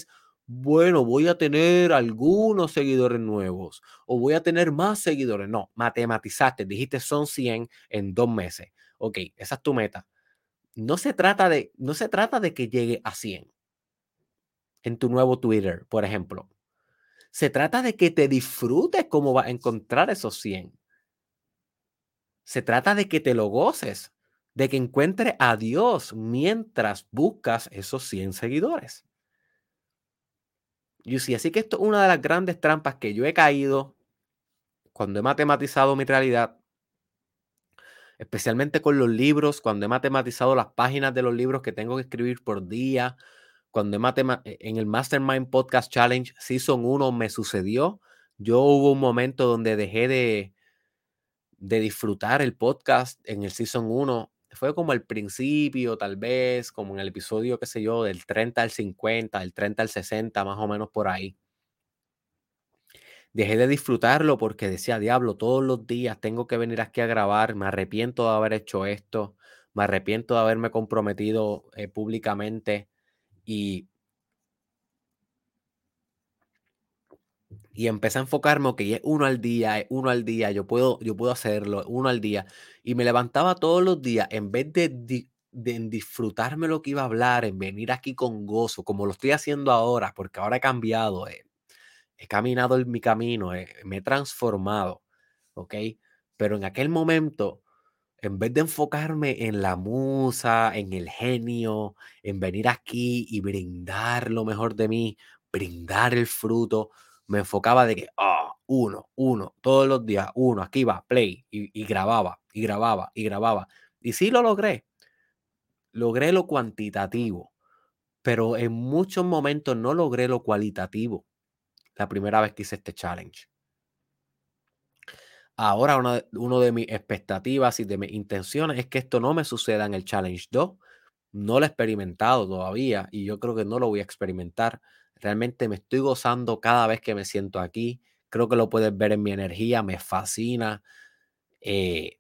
bueno, voy a tener algunos seguidores nuevos o voy a tener más seguidores. No, matematizaste, dijiste son 100 en dos meses. Ok, esa es tu meta. No se trata de, no se trata de que llegue a 100 en tu nuevo Twitter, por ejemplo. Se trata de que te disfrutes cómo vas a encontrar esos 100. Se trata de que te lo goces, de que encuentres a Dios mientras buscas esos 100 seguidores. Y sí, así que esto es una de las grandes trampas que yo he caído cuando he matematizado mi realidad, especialmente con los libros, cuando he matematizado las páginas de los libros que tengo que escribir por día, cuando e, en el Mastermind Podcast Challenge Season 1 me sucedió. Yo hubo un momento donde dejé de, de disfrutar el podcast en el Season 1. Fue como al principio, tal vez, como en el episodio, qué sé yo, del 30 al 50, del 30 al 60, más o menos por ahí. Dejé de disfrutarlo porque decía, diablo, todos los días tengo que venir aquí a grabar, me arrepiento de haber hecho esto, me arrepiento de haberme comprometido eh, públicamente y, y empecé a enfocarme, que es uno al día, es uno al día, yo puedo, yo puedo hacerlo, uno al día. Y me levantaba todos los días, en vez de, de, disfrutarme lo que iba a hablar, en venir aquí con gozo, como lo estoy haciendo ahora, porque ahora he cambiado, eh, he caminado en mi camino, eh, me he transformado, ¿ok? Pero en aquel momento en vez de enfocarme en la musa, en el genio, en venir aquí y brindar lo mejor de mí, brindar el fruto, me enfocaba de que, ah, uno, uno, todos los días, uno, aquí va, play, y, grababa, y grababa, y grababa. Y sí lo logré. Logré lo cuantitativo, pero en muchos momentos no logré lo cualitativo la primera vez que hice este challenge. Ahora, una, uno de mis expectativas y de mis intenciones es que esto no me suceda en el Challenge 2. No lo he experimentado todavía y yo creo que no lo voy a experimentar. Realmente me estoy gozando cada vez que me siento aquí. Creo que lo puedes ver en mi energía, me fascina. Eh,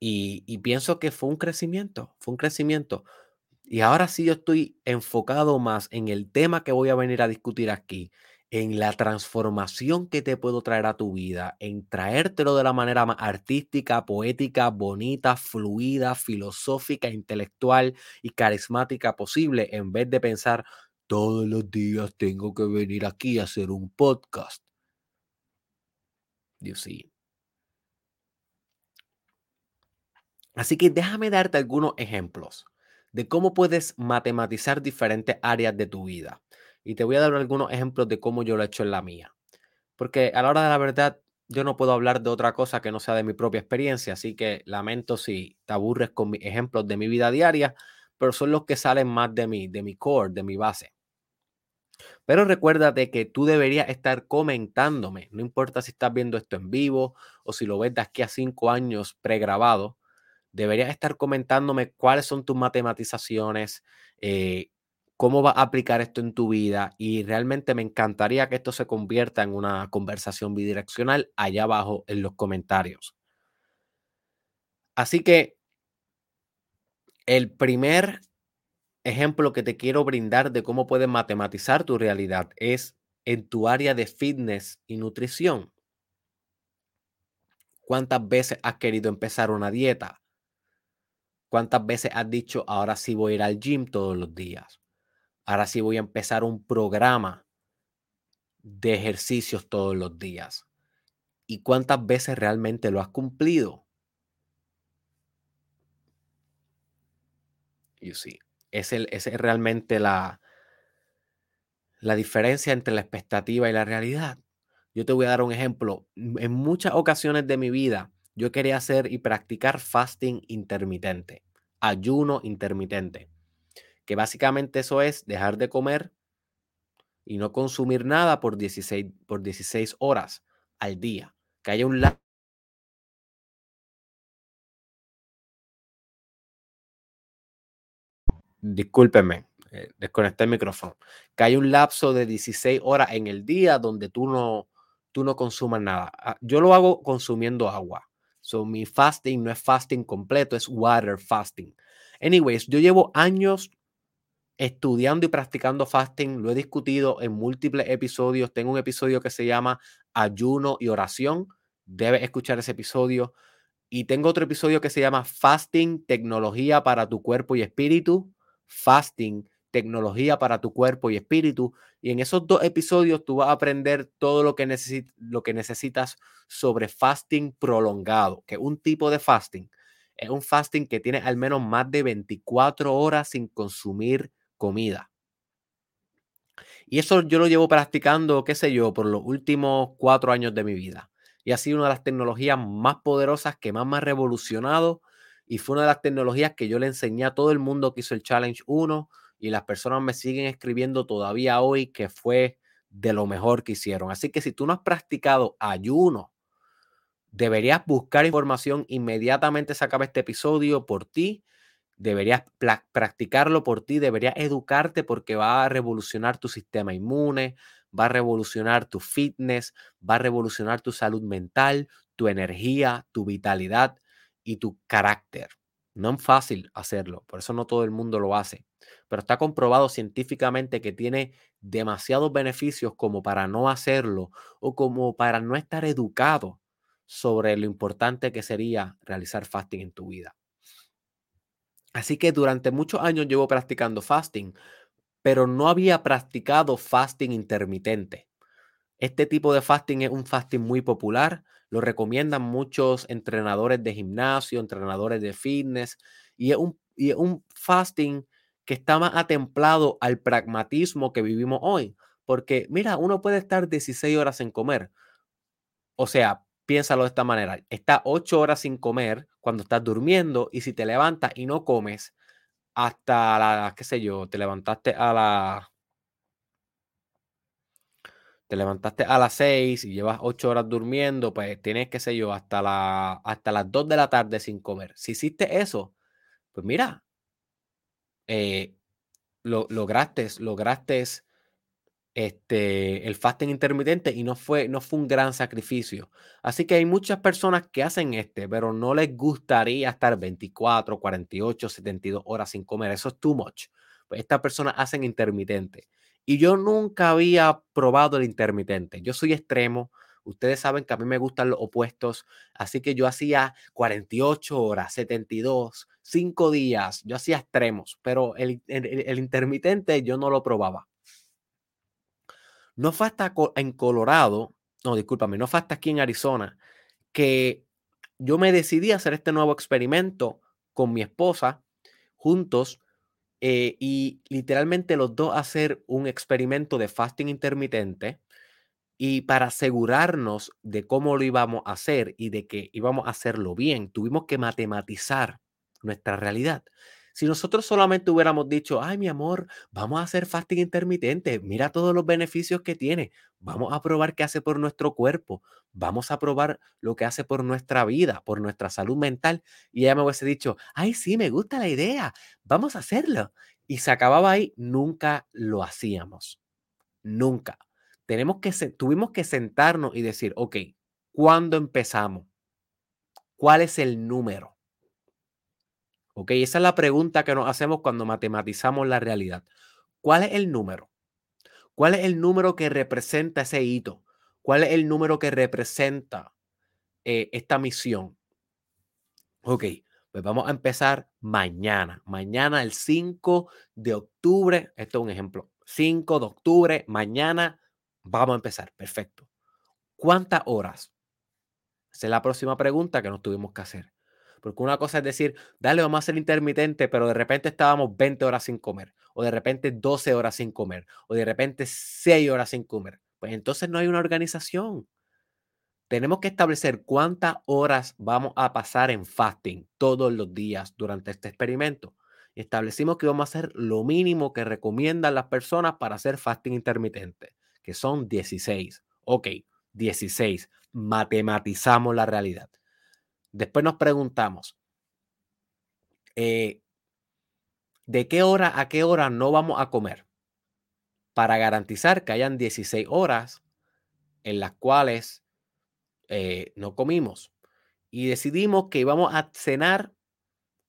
y, y pienso que fue un crecimiento, fue un crecimiento. Y ahora sí yo estoy enfocado más en el tema que voy a venir a discutir aquí en la transformación que te puedo traer a tu vida, en traértelo de la manera más artística, poética, bonita, fluida, filosófica, intelectual y carismática posible, en vez de pensar todos los días tengo que venir aquí a hacer un podcast. Dios sí. Así que déjame darte algunos ejemplos de cómo puedes matematizar diferentes áreas de tu vida. Y te voy a dar algunos ejemplos de cómo yo lo he hecho en la mía. Porque a la hora de la verdad, yo no puedo hablar de otra cosa que no sea de mi propia experiencia. Así que lamento si te aburres con mis ejemplos de mi vida diaria, pero son los que salen más de mí, de mi core, de mi base. Pero recuérdate que tú deberías estar comentándome, no importa si estás viendo esto en vivo o si lo ves de aquí a cinco años pregrabado, deberías estar comentándome cuáles son tus matematizaciones, eh, cómo vas a aplicar esto en tu vida y realmente me encantaría que esto se convierta en una conversación bidireccional allá abajo en los comentarios. Así que el primer ejemplo que te quiero brindar de cómo puedes matematizar tu realidad es en tu área de fitness y nutrición. ¿Cuántas veces has querido empezar una dieta? ¿Cuántas veces has dicho, ahora sí voy a ir al gym todos los días? Ahora sí voy a empezar un programa de ejercicios todos los días. ¿Y cuántas veces realmente lo has cumplido? You see, es, el, es realmente la, la diferencia entre la expectativa y la realidad. Yo te voy a dar un ejemplo. En muchas ocasiones de mi vida, yo quería hacer y practicar fasting intermitente, ayuno intermitente, que básicamente eso es dejar de comer y no consumir nada por 16, por 16 horas al día, que haya un Discúlpeme, eh, desconecté el micrófono. Que hay un lapso de 16 horas en el día donde tú no, tú no consumas nada. Ah, yo lo hago consumiendo agua. So, mi fasting no es fasting completo, es water fasting. Anyways, yo llevo años estudiando y practicando fasting. Lo he discutido en múltiples episodios. Tengo un episodio que se llama Ayuno y Oración. Debes escuchar ese episodio. Y tengo otro episodio que se llama Fasting, tecnología para tu cuerpo y espíritu fasting, tecnología para tu cuerpo y espíritu. Y en esos dos episodios tú vas a aprender todo lo que, lo que necesitas sobre fasting prolongado, que es un tipo de fasting. Es un fasting que tiene al menos más de 24 horas sin consumir comida. Y eso yo lo llevo practicando, qué sé yo, por los últimos cuatro años de mi vida. Y ha sido una de las tecnologías más poderosas que más me ha revolucionado y fue una de las tecnologías que yo le enseñé a todo el mundo que hizo el Challenge 1 y las personas me siguen escribiendo todavía hoy que fue de lo mejor que hicieron. Así que si tú no has practicado ayuno, deberías buscar información inmediatamente se acaba este episodio por ti. Deberías practicarlo por ti, deberías educarte porque va a revolucionar tu sistema inmune, va a revolucionar tu fitness, va a revolucionar tu salud mental, tu energía, tu vitalidad y tu carácter. No es fácil hacerlo, por eso no todo el mundo lo hace, pero está comprobado científicamente que tiene demasiados beneficios como para no hacerlo o como para no estar educado sobre lo importante que sería realizar fasting en tu vida. Así que durante muchos años llevo practicando fasting, pero no había practicado fasting intermitente. Este tipo de fasting es un fasting muy popular, lo recomiendan muchos entrenadores de gimnasio, entrenadores de fitness, y es un, un fasting que está más atemplado al pragmatismo que vivimos hoy. Porque, mira, uno puede estar 16 horas sin comer. O sea, piénsalo de esta manera. Está 8 horas sin comer cuando estás durmiendo y si te levantas y no comes hasta la, qué sé yo, te levantaste a la te levantaste a las 6 y llevas 8 horas durmiendo, pues tienes, qué sé yo, hasta, la, hasta las 2 de la tarde sin comer. Si hiciste eso, pues mira, eh, lo, lograste, lograste este, el fasting intermitente y no fue, no fue un gran sacrificio. Así que hay muchas personas que hacen este, pero no les gustaría estar 24, 48, 72 horas sin comer. Eso es too much. Pues estas personas hacen intermitente. Y yo nunca había probado el intermitente. Yo soy extremo. Ustedes saben que a mí me gustan los opuestos. Así que yo hacía 48 horas, 72, 5 días. Yo hacía extremos, pero el, el, intermitente yo no lo probaba. No fue hasta en Colorado, no, discúlpame, no fue hasta aquí en Arizona que yo me decidí a hacer este nuevo experimento con mi esposa juntos eh, y literalmente los dos hacer un experimento de fasting intermitente y para asegurarnos de cómo lo íbamos a hacer y de que íbamos a hacerlo bien, tuvimos que matematizar nuestra realidad. Si nosotros solamente hubiéramos dicho, ay, mi amor, vamos a hacer fasting intermitente, mira todos los beneficios que tiene, vamos a probar qué hace por nuestro cuerpo, vamos a probar lo que hace por nuestra vida, por nuestra salud mental. Y ella me hubiese dicho, ay, sí, me gusta la idea, vamos a hacerlo. Y se acababa ahí, nunca lo hacíamos. Nunca. Tenemos que, tuvimos que sentarnos y decir, ok, ¿cuándo empezamos? ¿Cuál es el número? ¿Ok? Esa es la pregunta que nos hacemos cuando matematizamos la realidad. ¿Cuál es el número? ¿Cuál es el número que representa ese hito? ¿Cuál es el número que representa eh, esta misión? Ok, pues vamos a empezar mañana. Mañana, el 5 de octubre. Esto es un ejemplo. 5 de octubre, mañana vamos a empezar. Perfecto. ¿Cuántas horas? Esa es la próxima pregunta que nos tuvimos que hacer. Porque una cosa es decir, dale, vamos a ser intermitente, pero de repente estábamos 20 horas sin comer, o de repente 12 horas sin comer, o de repente 6 horas sin comer. Pues entonces no hay una organización. Tenemos que establecer cuántas horas vamos a pasar en fasting todos los días durante este experimento. Establecimos que vamos a hacer lo mínimo que recomiendan las personas para hacer fasting intermitente, que son 16. Ok, 16. Matematizamos la realidad. Después nos preguntamos, eh, ¿de qué hora a qué hora no vamos a comer? Para garantizar que hayan 16 horas en las cuales eh, no comimos. Y decidimos que íbamos a cenar,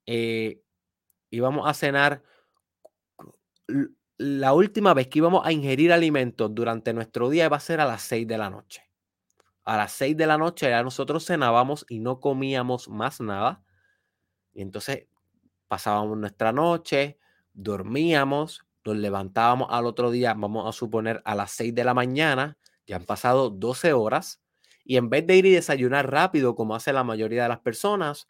eh, íbamos a cenar la última vez que íbamos a ingerir alimentos durante nuestro día va a ser a las 6 de la noche a las 6 de la noche ya nosotros cenábamos y no comíamos más nada. Y entonces pasábamos nuestra noche, dormíamos, nos levantábamos al otro día, vamos a suponer a las 6 de la mañana, ya han pasado 12 horas, y en vez de ir y desayunar rápido como hace la mayoría de las personas,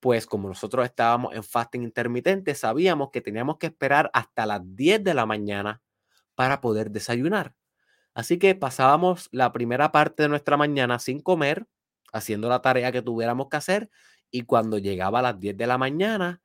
pues como nosotros estábamos en fasting intermitente, sabíamos que teníamos que esperar hasta las 10 de la mañana para poder desayunar. Así que pasábamos la primera parte de nuestra mañana sin comer, haciendo la tarea que tuviéramos que hacer, y cuando llegaba a las 10 de la mañana,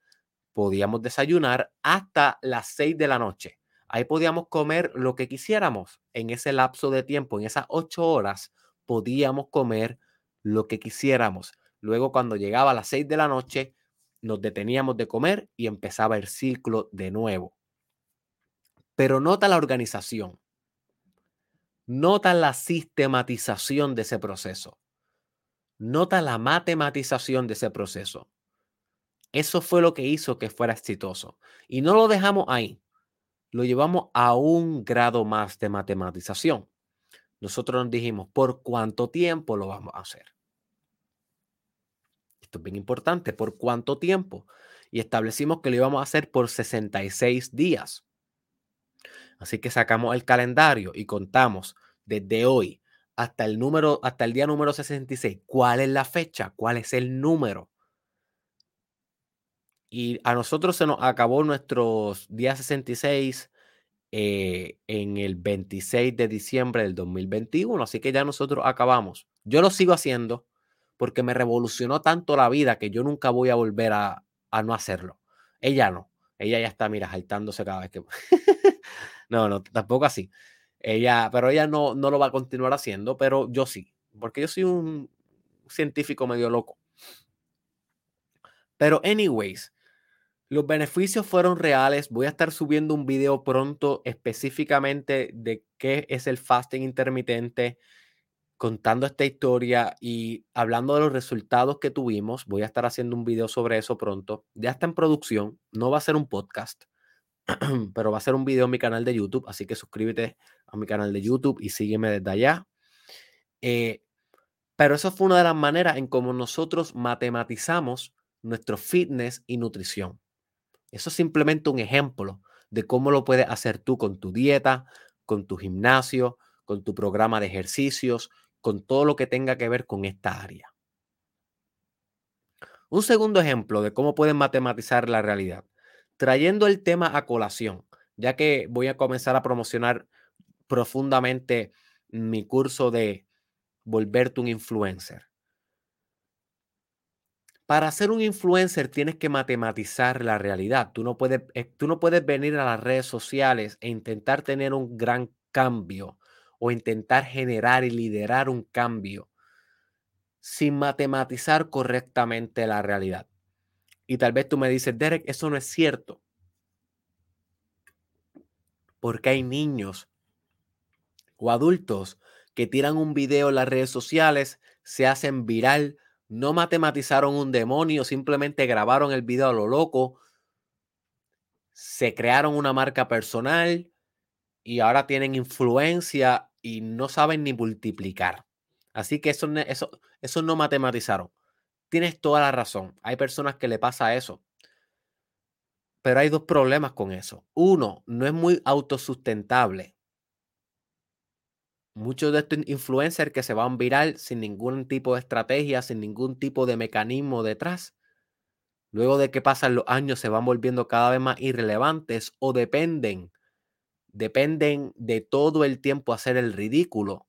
podíamos desayunar hasta las 6 de la noche. Ahí podíamos comer lo que quisiéramos. En ese lapso de tiempo, en esas 8 horas, podíamos comer lo que quisiéramos. Luego, cuando llegaba a las 6 de la noche, nos deteníamos de comer y empezaba el ciclo de nuevo. Pero nota la organización. Nota la sistematización de ese proceso. Nota la matematización de ese proceso. Eso fue lo que hizo que fuera exitoso. Y no lo dejamos ahí. Lo llevamos a un grado más de matematización. Nosotros nos dijimos, ¿por cuánto tiempo lo vamos a hacer? Esto es bien importante, ¿por cuánto tiempo? Y establecimos que lo íbamos a hacer por 66 días. Así que sacamos el calendario y contamos desde hoy hasta el número, hasta el día número 66, cuál es la fecha, cuál es el número. Y a nosotros se nos acabó nuestro día 66 eh, en el 26 de diciembre del 2021, así que ya nosotros acabamos. Yo lo sigo haciendo porque me revolucionó tanto la vida que yo nunca voy a volver a, a no hacerlo. Ella no. Ella ya está, mira, saltándose cada vez que... no, no, tampoco así. Ella, pero ella no, no lo va a continuar haciendo, pero yo sí, porque yo soy un científico medio loco. Pero anyways, los beneficios fueron reales. Voy a estar subiendo un video pronto específicamente de qué es el fasting intermitente, contando esta historia y hablando de los resultados que tuvimos. Voy a estar haciendo un video sobre eso pronto. Ya está en producción, no va a ser un podcast. pero va a ser un video en mi canal de YouTube, así que suscríbete a mi canal de YouTube y sígueme desde allá. Eh, pero eso fue una de las maneras en cómo nosotros matematizamos nuestro fitness y nutrición. Eso es simplemente un ejemplo de cómo lo puedes hacer tú con tu dieta, con tu gimnasio, con tu programa de ejercicios, con todo lo que tenga que ver con esta área. Un segundo ejemplo de cómo puedes matematizar la realidad trayendo el tema a colación, ya que voy a comenzar a promocionar profundamente mi curso de volverte un influencer. Para ser un influencer tienes que matematizar la realidad. Tú no, puedes, eh, tú no puedes venir a las redes sociales e intentar tener un gran cambio o intentar generar y liderar un cambio sin matematizar correctamente la realidad. Y tal vez tú me dices, Derek, eso no es cierto. Porque hay niños o adultos que tiran un video en las redes sociales, se hacen viral, no matematizaron un demonio, simplemente grabaron el video a lo loco, se crearon una marca personal y ahora tienen influencia y no saben ni multiplicar. Así que eso, eso, eso no matematizaron. Tienes toda la razón. Hay personas que le pasa eso. Pero hay dos problemas con eso. Uno, no es muy autosustentable. Muchos de estos influencers que se van viral sin ningún tipo de estrategia, sin ningún tipo de mecanismo detrás, luego de que pasan los años se van volviendo cada vez más irrelevantes o dependen, dependen de todo el tiempo hacer el ridículo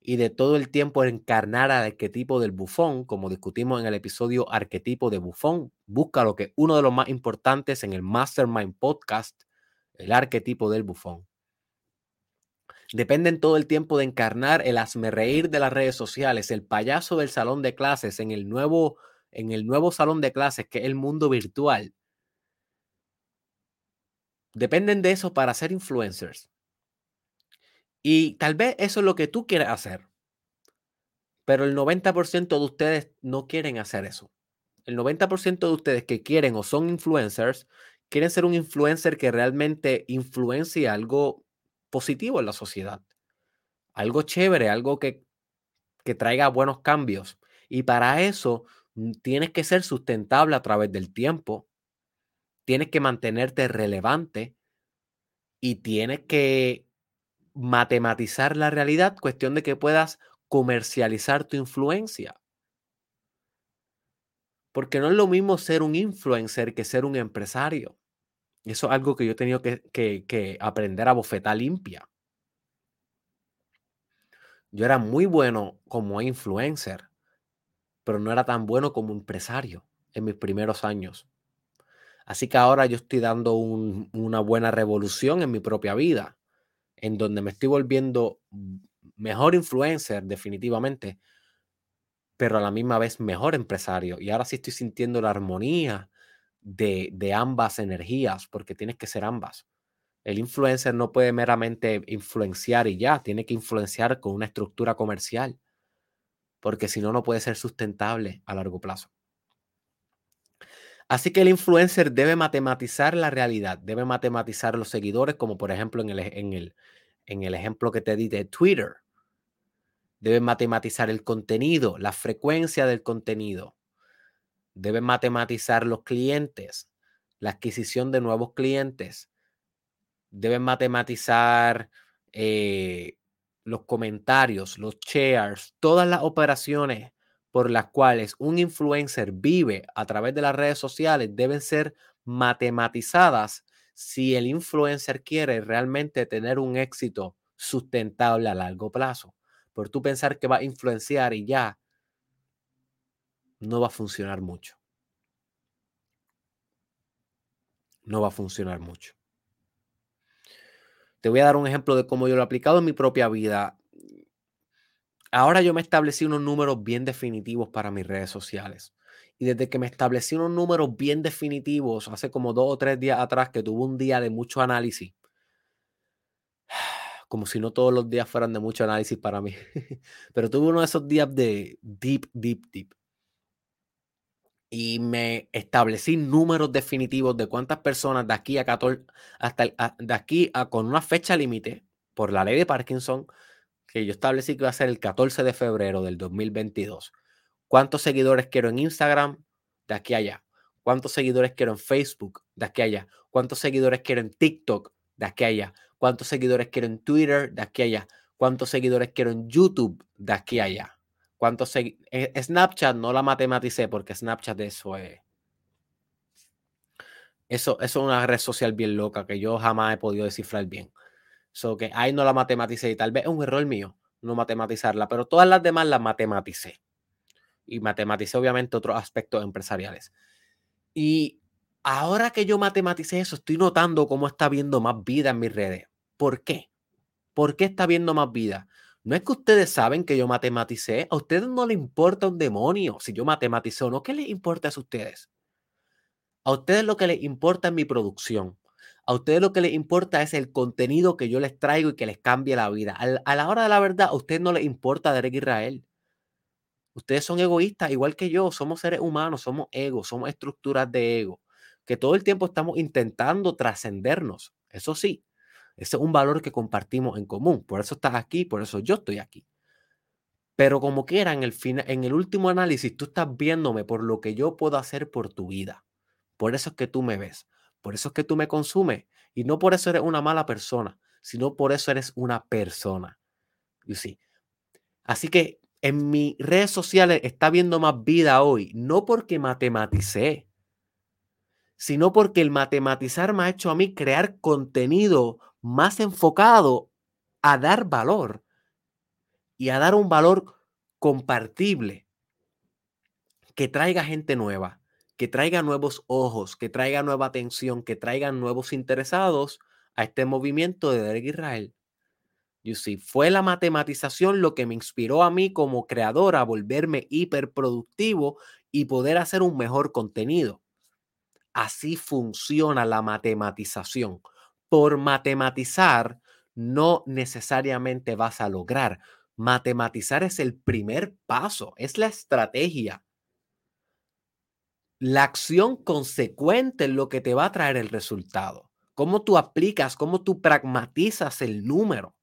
y de todo el tiempo encarnar al arquetipo del bufón, como discutimos en el episodio arquetipo de bufón. Busca lo que uno de los más importantes en el Mastermind Podcast, el arquetipo del bufón. Dependen todo el tiempo de encarnar el reír de las redes sociales, el payaso del salón de clases en el nuevo, en el nuevo salón de clases que es el mundo virtual. Dependen de eso para ser influencers. Y tal vez eso es lo que tú quieres hacer. Pero el 90% de ustedes no quieren hacer eso. El 90% de ustedes que quieren o son influencers, quieren ser un influencer que realmente influencie algo positivo en la sociedad. Algo chévere, algo que, que traiga buenos cambios. Y para eso mm, tienes que ser sustentable a través del tiempo. Tienes que mantenerte relevante y tienes que matematizar la realidad, cuestión de que puedas comercializar tu influencia. Porque no es lo mismo ser un influencer que ser un empresario. Eso es algo que yo he tenido que, que aprender a bofetar limpia. Yo era muy bueno como influencer, pero no era tan bueno como empresario en mis primeros años. Así que ahora yo estoy dando una buena revolución en mi propia vida en donde me estoy volviendo mejor influencer definitivamente, pero a la misma vez mejor empresario. Y ahora sí estoy sintiendo la armonía de, ambas energías, porque tienes que ser ambas. El influencer no puede meramente influenciar y ya, tiene que influenciar con una estructura comercial, porque si no, no puede ser sustentable a largo plazo. Así que el influencer debe matematizar la realidad, debe matematizar los seguidores, como por ejemplo en el, en el, en el ejemplo que te di de Twitter. Debe matematizar el contenido, la frecuencia del contenido. Debe matematizar los clientes, la adquisición de nuevos clientes. Debe matematizar eh, los comentarios, los shares, todas las operaciones por las cuales un influencer vive a través de las redes sociales deben ser matematizadas si el influencer quiere realmente tener un éxito sustentable a largo plazo. Por tú pensar que va a influenciar y ya, no va a funcionar mucho. No va a funcionar mucho. Te voy a dar un ejemplo de cómo yo lo he aplicado en mi propia vida ahora yo me establecí unos números bien definitivos para mis redes sociales. Y desde que me establecí unos números bien definitivos, hace como dos o tres días atrás, que tuve un día de mucho análisis, como si no todos los días fueran de mucho análisis para mí, pero tuve uno de esos días de deep, deep, deep. Y me establecí números definitivos de cuántas personas de aquí a 14, hasta de aquí a con una fecha límite por la ley de Parkinson, que yo establecí que va a ser el 14 de febrero del 2022. ¿Cuántos seguidores quiero en Instagram? De aquí a allá. ¿Cuántos seguidores quiero en Facebook? De aquí a allá. ¿Cuántos seguidores quiero en TikTok? De aquí a allá. ¿Cuántos seguidores quiero en Twitter? De aquí a allá. ¿Cuántos seguidores quiero en YouTube? De aquí a allá. ¿Cuántos eh, Snapchat no la matematicé porque Snapchat eso es... Eso, eso es una red social bien loca que yo jamás he podido descifrar bien. So que ahí no la matematicé y tal vez es un error mío no matematizarla, pero todas las demás las matematicé. Y matematicé obviamente otros aspectos empresariales. Y ahora que yo matematicé eso, estoy notando cómo está viendo más vida en mis redes. ¿Por qué? ¿Por qué está viendo más vida? No es que ustedes saben que yo matematicé, a ustedes no les importa un demonio si yo matematicé o no. ¿Qué les importa a ustedes? A ustedes lo que les importa es mi producción. A ustedes lo que les importa es el contenido que yo les traigo y que les cambie la vida. A la hora de la verdad, a ustedes no les importa Derek Israel. Ustedes son egoístas, igual que yo. Somos seres humanos, somos egos, somos estructuras de ego. Que todo el tiempo estamos intentando trascendernos. Eso sí, ese es un valor que compartimos en común. Por eso estás aquí, por eso yo estoy aquí. Pero como quiera, en el, en el último análisis, tú estás viéndome por lo que yo puedo hacer por tu vida. Por eso es que tú me ves. Por eso es que tú me consumes. Y no por eso eres una mala persona, sino por eso eres una persona. Así que en mis redes sociales está viendo más vida hoy, no porque matematicé, sino porque el matematizar me ha hecho a mí crear contenido más enfocado a dar valor y a dar un valor compartible que traiga gente nueva, que traiga nuevos ojos, que traiga nueva atención, que traigan nuevos interesados a este movimiento de Derek Israel. You see, fue la matematización lo que me inspiró a mí como creador a volverme hiperproductivo y poder hacer un mejor contenido. Así funciona la matematización. Por matematizar no necesariamente vas a lograr. Matematizar es el primer paso, es la estrategia. La acción consecuente es lo que te va a traer el resultado. Cómo tú aplicas, cómo tú pragmatizas el número,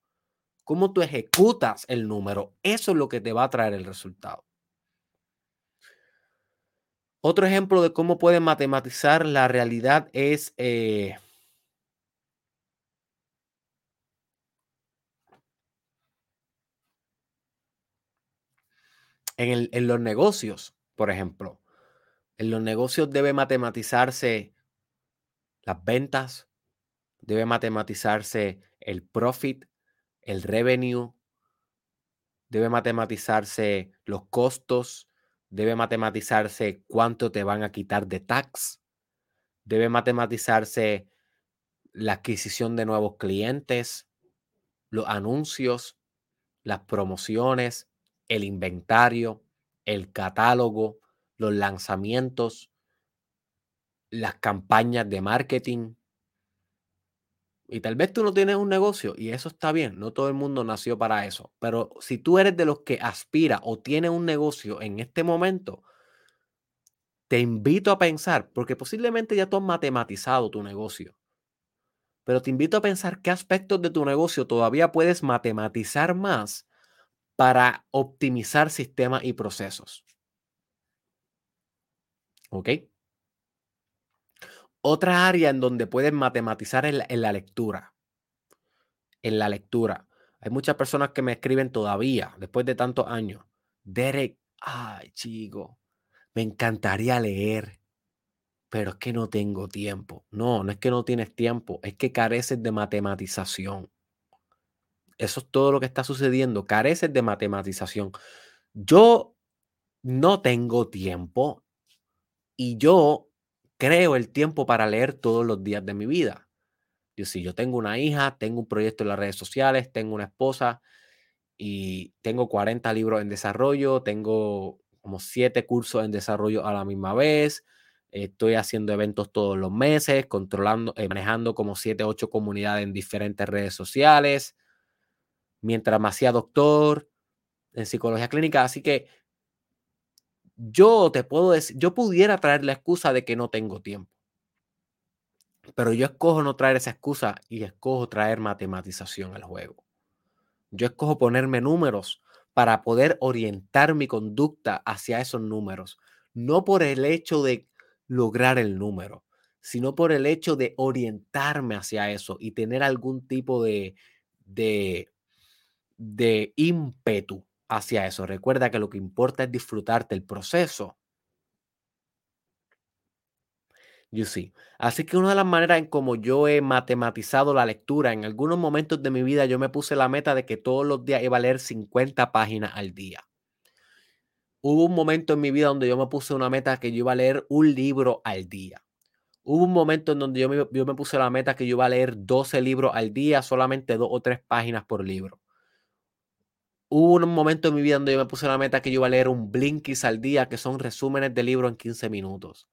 cómo tú ejecutas el número. Eso es lo que te va a traer el resultado. Otro ejemplo de cómo pueden matematizar la realidad es eh, en, en los negocios, por ejemplo. En los negocios debe matematizarse las ventas, debe matematizarse el profit, el revenue, debe matematizarse los costos, debe matematizarse cuánto te van a quitar de tax, debe matematizarse la adquisición de nuevos clientes, los anuncios, las promociones, el inventario, el catálogo, los lanzamientos, las campañas de marketing. Y tal vez tú no tienes un negocio y eso está bien, no todo el mundo nació para eso, pero si tú eres de los que aspira o tiene un negocio en este momento, te invito a pensar, porque posiblemente ya tú has matematizado tu negocio, pero te invito a pensar qué aspectos de tu negocio todavía puedes matematizar más para optimizar sistemas y procesos. ¿Ok? Otra área en donde puedes matematizar es en la lectura. En la lectura. Hay muchas personas que me escriben todavía, después de tantos años. Derek, ay, chico, me encantaría leer, pero es que no tengo tiempo. No, no es que no tienes tiempo, es que careces de matematización. Eso es todo lo que está sucediendo, careces de matematización. Yo no tengo tiempo y yo creo el tiempo para leer todos los días de mi vida. Yo si yo tengo una hija, tengo un proyecto en las redes sociales, tengo una esposa y tengo 40 libros en desarrollo, tengo como 7 cursos en desarrollo a la misma vez, estoy haciendo eventos todos los meses, controlando, eh, manejando como 7, 8 comunidades en diferentes redes sociales, mientras me hacía doctor en psicología clínica, así que yo te puedo decir, yo pudiera traer la excusa de que no tengo tiempo. Pero yo escojo no traer esa excusa y escojo traer matematización al juego. Yo escojo ponerme números para poder orientar mi conducta hacia esos números. No por el hecho de lograr el número, sino por el hecho de orientarme hacia eso y tener algún tipo de, de, de ímpetu hacia eso. Recuerda que lo que importa es disfrutarte el proceso. You see. Así que una de las maneras en como yo he matematizado la lectura, en algunos momentos de mi vida yo me puse la meta de que todos los días iba a leer 50 páginas al día. Hubo un momento en mi vida donde yo me puse una meta que yo iba a leer un libro al día. Hubo un momento en donde yo me, yo me puse la meta que yo iba a leer 12 libros al día, solamente dos o tres páginas por libro. Hubo un momento en mi vida donde yo me puse la meta que yo iba a leer un Blinkist al día, que son resúmenes de libros en 15 minutos.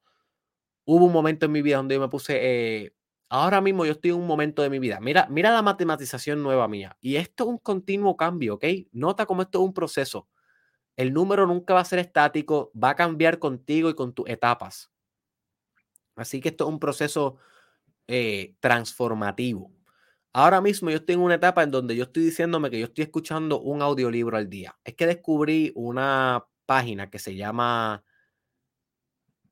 Hubo un momento en mi vida donde yo me puse, eh, ahora mismo yo estoy en un momento de mi vida. Mira, mira la matematización nueva mía. Y esto es un continuo cambio, ¿ok? Nota cómo esto es un proceso. El número nunca va a ser estático, va a cambiar contigo y con tus etapas. Así que esto es un proceso eh, transformativo. Ahora mismo yo estoy en una etapa en donde yo estoy diciéndome que yo estoy escuchando un audiolibro al día. Es que descubrí una página que se llama...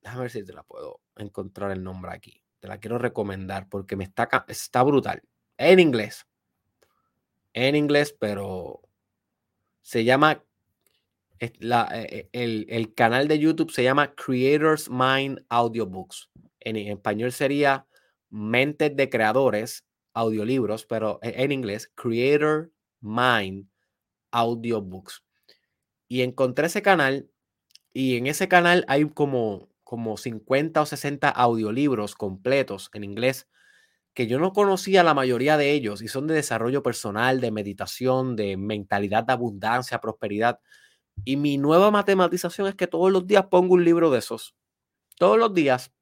Déjame ver si te la puedo encontrar el nombre aquí. Te la quiero recomendar porque me está, está brutal. En inglés. En inglés, pero se llama... La, e, e, el, el canal de YouTube se llama Creators Mind Audiobooks. En español sería Mentes de Creadores, audiolibros, pero e, en inglés, Creator Mind Audiobooks. Y encontré ese canal y en ese canal hay como, como 50 o 60 audiolibros completos en inglés que yo no conocía la mayoría de ellos y son de desarrollo personal, de meditación, de mentalidad de abundancia, prosperidad. Y mi nueva matematización es que todos los días pongo un libro de esos. Todos los días.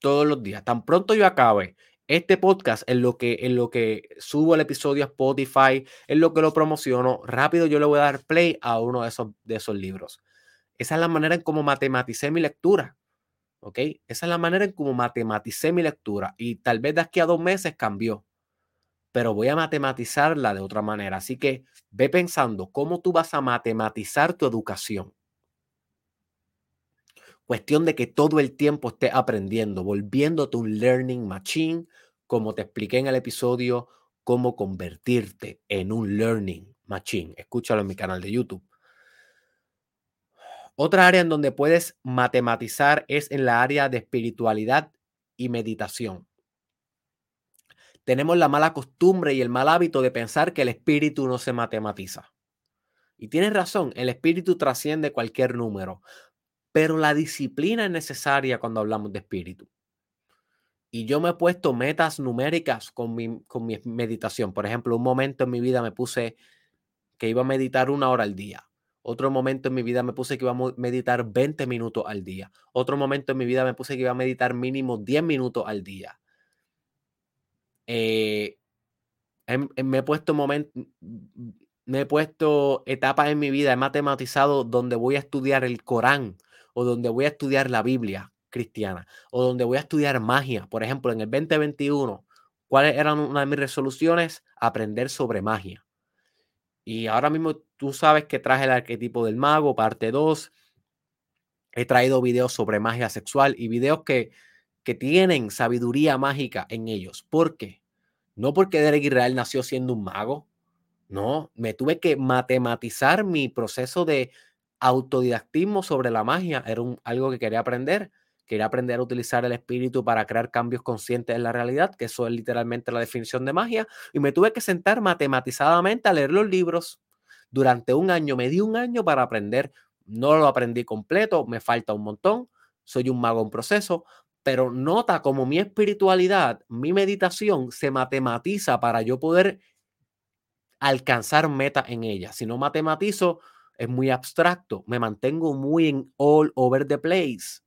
Todos los días. Tan pronto yo acabe este podcast, en lo que, en lo que subo el episodio a Spotify, en lo que lo promociono, rápido yo le voy a dar play a uno de esos, de esos libros. Esa es la manera en cómo matematicé mi lectura. ¿Ok? Esa es la manera en cómo matematicé mi lectura. Y tal vez de aquí a dos meses cambió. Pero voy a matematizarla de otra manera. Así que ve pensando cómo tú vas a matematizar tu educación. Cuestión de que todo el tiempo estés aprendiendo, volviéndote un learning machine, como te expliqué en el episodio, cómo convertirte en un learning machine. Escúchalo en mi canal de YouTube. Otra área en donde puedes matematizar es en la área de espiritualidad y meditación. Tenemos la mala costumbre y el mal hábito de pensar que el espíritu no se matematiza. Y tienes razón, el espíritu trasciende cualquier número, pero la disciplina es necesaria cuando hablamos de espíritu. Y yo me he puesto metas numéricas con mi, con mi meditación. Por ejemplo, un momento en mi vida me puse que iba a meditar una hora al día. Otro momento en mi vida me puse que iba a meditar 20 minutos al día. Otro momento en mi vida me puse que iba a meditar mínimo 10 minutos al día. Eh, me he puesto momentos, me he puesto etapas en mi vida, he matematizado donde voy a estudiar el Corán o donde voy a estudiar la Biblia cristiana o donde voy a estudiar magia. Por ejemplo, en el 2021, ¿cuáles eran una de mis resoluciones? Aprender sobre magia. Y ahora mismo tú sabes que traje el arquetipo del mago, parte 2. He traído videos sobre magia sexual y videos que, que tienen sabiduría mágica en ellos. ¿Por qué? No porque Derek Israel nació siendo un mago. No, me tuve que matematizar mi proceso de autodidactismo sobre la magia. Era algo que quería aprender. Quería aprender a utilizar el espíritu para crear cambios conscientes en la realidad, que eso es literalmente la definición de magia. Y me tuve que sentar matematizadamente a leer los libros. Durante un año, me di un año para aprender. No lo aprendí completo, me falta un montón. Soy un mago en proceso, pero nota como mi espiritualidad, mi meditación se matematiza para yo poder alcanzar metas en ella. Si no matematizo, es muy abstracto. Me mantengo muy en all over the place.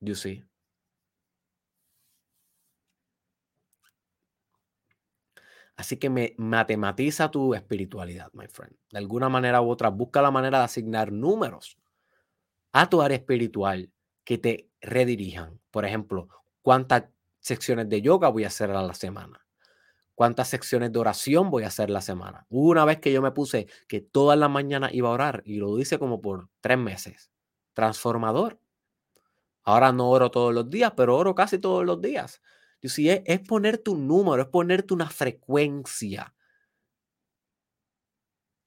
You see. Así que me matematiza tu espiritualidad, my friend. De alguna manera u otra, busca la manera de asignar números a tu área espiritual que te redirijan. Por ejemplo, ¿cuántas secciones de yoga voy a hacer a la semana? ¿Cuántas secciones de oración voy a hacer la semana? una vez que yo me puse que todas las mañanas iba a orar y lo hice como por tres meses. Transformador. Ahora no oro todos los días, pero oro casi todos los días. es, es ponerte un número, es ponerte una frecuencia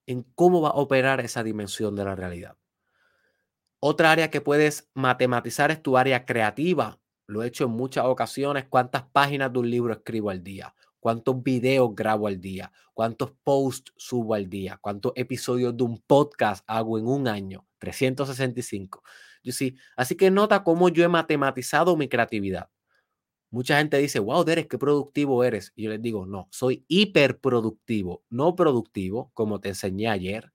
en cómo va a operar esa dimensión de la realidad. Otra área que puedes matematizar es tu área creativa. Lo he hecho en muchas ocasiones. ¿Cuántas páginas de un libro escribo al día? Cuántos videos grabo al día, cuántos posts subo al día, cuántos episodios de un podcast hago en un año, 365. Yo sí, así que nota cómo yo he matematizado mi creatividad. Mucha gente dice, wow, Derek, qué productivo eres. Y yo les digo, no, soy hiperproductivo, no productivo, como te enseñé ayer.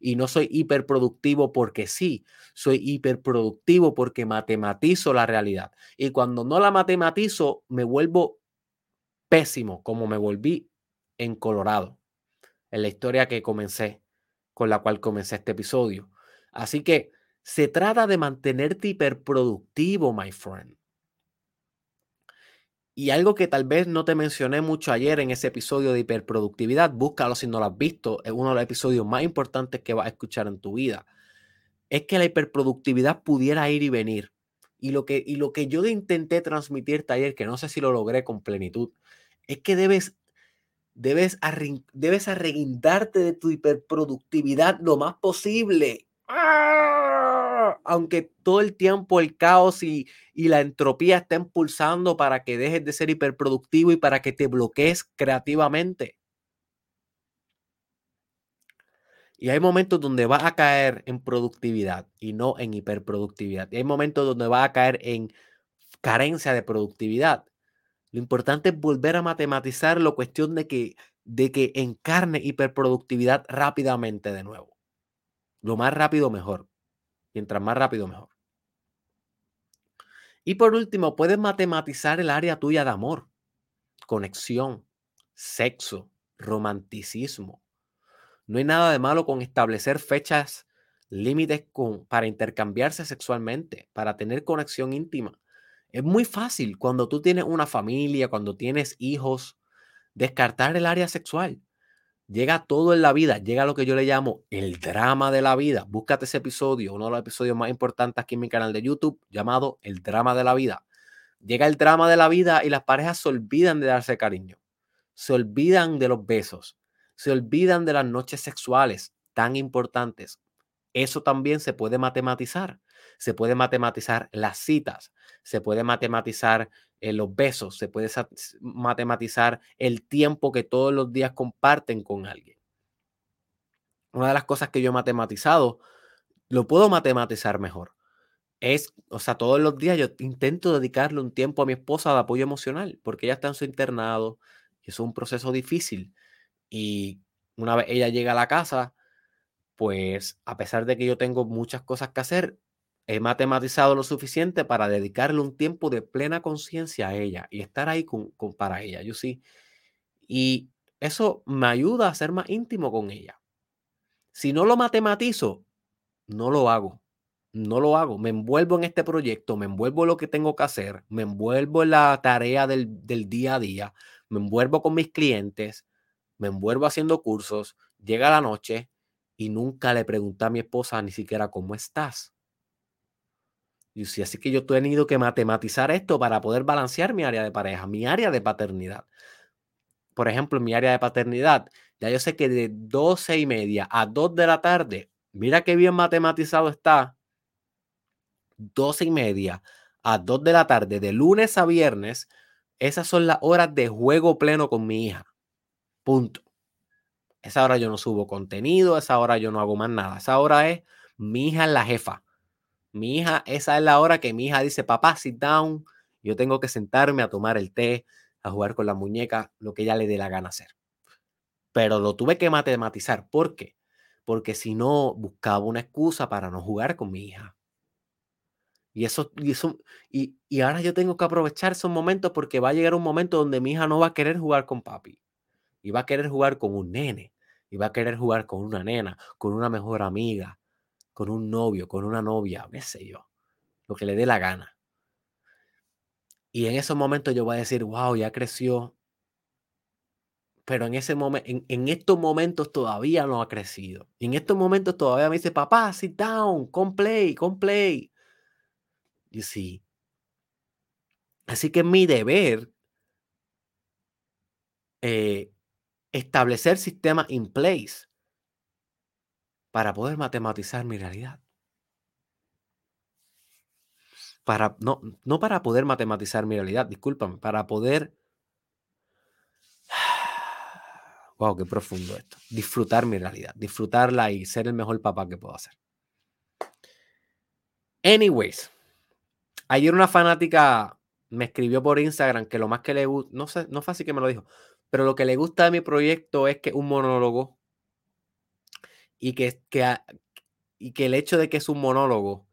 Y no soy hiperproductivo porque sí, soy hiperproductivo porque matematizo la realidad. Y cuando no la matematizo, me vuelvo pésimo como me volví en Colorado, en la historia que comencé, con la cual comencé este episodio. Así que se trata de mantenerte hiperproductivo, my friend. Y algo que tal vez no te mencioné mucho ayer en ese episodio de hiperproductividad, búscalo si no lo has visto, es uno de los episodios más importantes que vas a escuchar en tu vida. Es que la hiperproductividad pudiera ir y venir. Y lo que, y lo que yo intenté transmitirte ayer, que no sé si lo logré con plenitud, es que debes, debes, debes arreguindarte de tu hiperproductividad lo más posible. ¡Ah! aunque todo el tiempo el caos y, y la entropía estén pulsando para que dejes de ser hiperproductivo y para que te bloquees creativamente. Y hay momentos donde vas a caer en productividad y no en hiperproductividad. Y hay momentos donde vas a caer en carencia de productividad. Lo importante es volver a matematizar la cuestión de que, de que encarne hiperproductividad rápidamente de nuevo. Lo más rápido mejor. Mientras más rápido mejor. Y por último, puedes matematizar el área tuya de amor, conexión, sexo, romanticismo, no hay nada de malo con establecer fechas límites con, para intercambiarse sexualmente, para tener conexión íntima. Es muy fácil cuando tú tienes una familia, cuando tienes hijos, descartar el área sexual. Llega todo en la vida, llega lo que yo le llamo el drama de la vida. Búscate ese episodio, uno de los episodios más importantes aquí en mi canal de YouTube, llamado El drama de la vida. Llega el drama de la vida y las parejas se olvidan de darse cariño, se olvidan de los besos, se olvidan de las noches sexuales tan importantes. Eso también se puede matematizar. Se puede matematizar las citas, se puede matematizar eh, los besos, se puede matematizar el tiempo que todos los días comparten con alguien. Una de las cosas que yo he matematizado, lo puedo matematizar mejor. Es, o sea, todos los días yo intento dedicarle un tiempo a mi esposa de apoyo emocional, porque ella está en su internado y es un proceso difícil. Y una vez ella llega a la casa, pues a pesar de que yo tengo muchas cosas que hacer, he matematizado lo suficiente para dedicarle un tiempo de plena conciencia a ella y estar ahí con, para ella, yo sí. Y eso me ayuda a ser más íntimo con ella. Si no lo matematizo, no lo hago. No lo hago. Me envuelvo en este proyecto, me envuelvo en lo que tengo que hacer, me envuelvo en la tarea del, del día a día, me envuelvo con mis clientes, me envuelvo haciendo cursos, llega la noche y nunca le pregunté a mi esposa ni siquiera cómo estás. Y sí, así que yo he tenido que matematizar esto para poder balancear mi área de pareja, mi área de paternidad. Por ejemplo, mi área de paternidad, ya yo sé que de 12 y media a 2 de la tarde, mira qué bien matematizado está. 12 y media a 2 de la tarde, de lunes a viernes, esas son las horas de juego pleno con mi hija. Punto. Esa hora yo no subo contenido, esa hora yo no hago más nada. Esa hora es mi hija la jefa. Mi hija, esa es la hora que mi hija dice, papá, sit down. Yo tengo que sentarme a tomar el té, a jugar con la muñeca, lo que ella le dé la gana hacer. Pero lo tuve que matematizar. ¿Por qué? Porque si no, buscaba una excusa para no jugar con mi hija. Y eso, y eso, y, y ahora yo tengo que aprovechar esos momentos porque va a llegar un momento donde mi hija no va a querer jugar con papi y va a querer jugar con un nene, y va a querer jugar con una nena, con una mejor amiga, con un novio, con una novia, qué sé yo, lo que le dé la gana. Y en esos momentos yo voy a decir, wow, ya creció. Pero en, ese en, estos momentos todavía no ha crecido. En estos momentos todavía me dice, papá, sit down, con play, con play. Y sí. Así que mi deber eh, establecer sistemas in place para poder matematizar mi realidad. Para, no, no para poder matematizar mi realidad, discúlpame, para poder... Wow, qué profundo esto. Disfrutar mi realidad, disfrutarla y ser el mejor papá que puedo hacer. Anyways, ayer una fanática me escribió por Instagram que lo más que le gusta, no sé, no fue así que me lo dijo, pero lo que le gusta de mi proyecto es que un monólogo y que, que, y que el hecho de que es un monólogo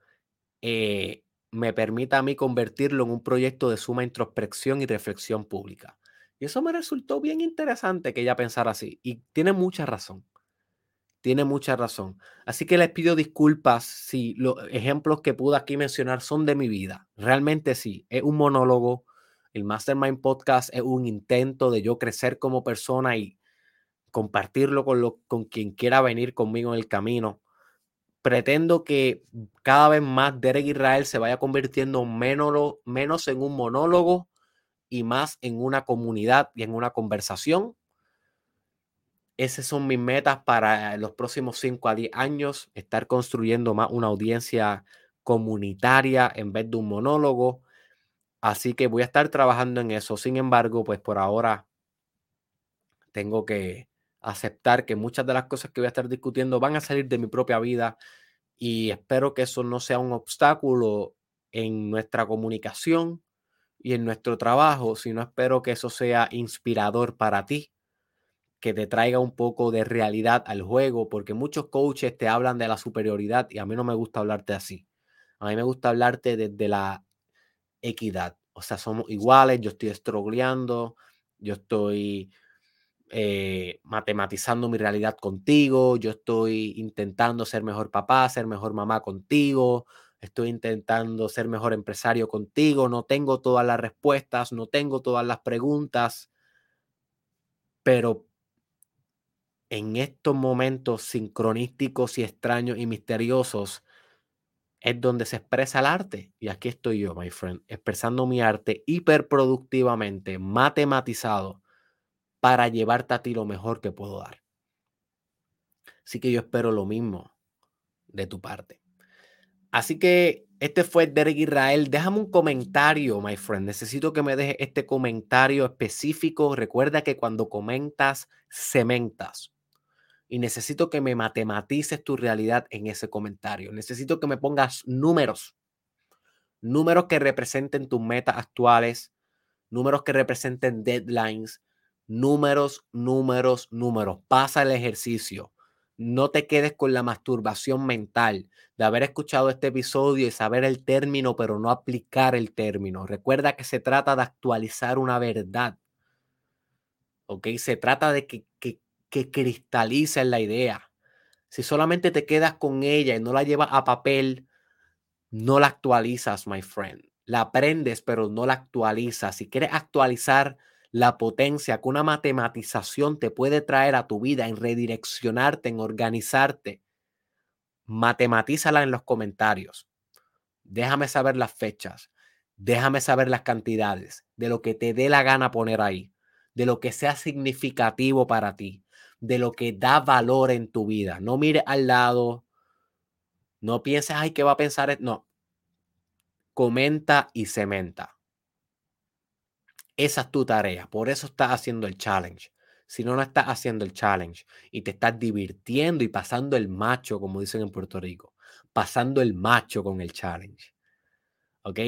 eh, me permita a mí convertirlo en un proyecto de suma introspección y reflexión pública. Y eso me resultó bien interesante que ella pensara así. Y tiene mucha razón. Tiene mucha razón. Así que les pido disculpas si los ejemplos que pude aquí mencionar son de mi vida. Realmente sí, es un monólogo el Mastermind Podcast es un intento de yo crecer como persona y compartirlo con, lo, con quien quiera venir conmigo en el camino. Pretendo que cada vez más Derek Israel se vaya convirtiendo menos, menos en un monólogo y más en una comunidad y en una conversación. Esas son mis metas para los próximos 5 a 10 años, estar construyendo más una audiencia comunitaria en vez de un monólogo. Así que voy a estar trabajando en eso. Sin embargo, pues por ahora tengo que aceptar que muchas de las cosas que voy a estar discutiendo van a salir de mi propia vida y espero que eso no sea un obstáculo en nuestra comunicación y en nuestro trabajo, sino espero que eso sea inspirador para ti, que te traiga un poco de realidad al juego, porque muchos coaches te hablan de la superioridad y a mí no me gusta hablarte así. A mí me gusta hablarte desde la equidad. O sea, somos iguales, yo estoy estroleando, yo estoy eh, matematizando mi realidad contigo, yo estoy intentando ser mejor papá, ser mejor mamá contigo, estoy intentando ser mejor empresario contigo, no tengo todas las respuestas, no tengo todas las preguntas, pero en estos momentos sincronísticos y extraños y misteriosos es donde se expresa el arte. Y aquí estoy yo, my friend, expresando mi arte hiperproductivamente, matematizado, para llevarte a ti lo mejor que puedo dar. Así que yo espero lo mismo de tu parte. Así que este fue Derek Israel. Déjame un comentario, my friend. Necesito que me dejes este comentario específico. Recuerda que cuando comentas, cementas. Y necesito que me matematices tu realidad en ese comentario. Necesito que me pongas números. Números que representen tus metas actuales. Números que representen deadlines números, números, números. Pasa el ejercicio. No te quedes con la masturbación mental de haber escuchado este episodio y saber el término, pero no aplicar el término. Recuerda que se trata de actualizar una verdad. ¿Ok? Se trata de que, que, que la idea. Si solamente te quedas con ella y no la llevas a papel, no la actualizas, my friend. La aprendes, pero no la actualizas. Si quieres actualizar la potencia que una matematización te puede traer a tu vida, en redireccionarte, en organizarte. Matematízala en los comentarios. Déjame saber las fechas. Déjame saber las cantidades de lo que te dé la gana poner ahí, de lo que sea significativo para ti, de lo que da valor en tu vida. No mires al lado. No pienses, ay, ¿qué va a pensar? No. Comenta y cementa. Esa es tu tarea. Por eso estás haciendo el challenge. Si no, no estás haciendo el challenge y te estás divirtiendo y pasando el macho, como dicen en Puerto Rico, pasando el macho con el challenge. ¿Ok?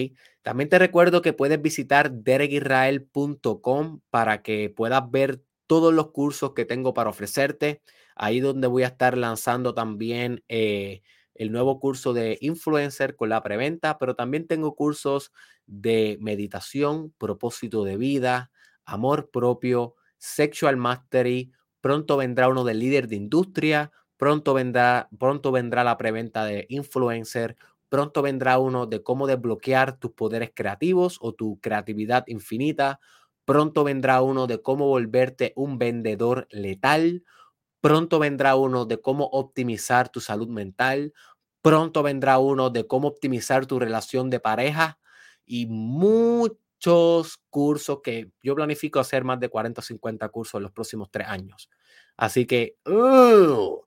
También te recuerdo que puedes visitar derekisrael.com para que puedas ver todos los cursos que tengo para ofrecerte. Ahí donde voy a estar lanzando también eh, el nuevo curso de influencer con la preventa, pero también tengo cursos de meditación, propósito de vida, amor propio, sexual mastery. Pronto vendrá uno de líder de industria, pronto vendrá, pronto vendrá la preventa de influencer, pronto vendrá uno de cómo desbloquear tus poderes creativos o tu creatividad infinita, pronto vendrá uno de cómo volverte un vendedor letal, pronto vendrá uno de cómo optimizar tu salud mental, pronto vendrá uno de cómo optimizar tu relación de pareja, y muchos cursos que yo planifico hacer más de 40 o 50 cursos en los próximos tres años. Así que, uh,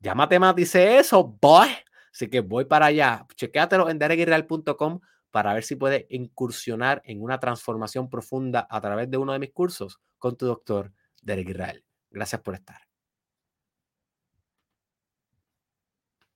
ya matematicé eso, boy. Así que voy para allá. Chequéatelo en derekirreal.com para ver si puedes incursionar en una transformación profunda a través de uno de mis cursos con tu doctor Derek Israel. Gracias por estar.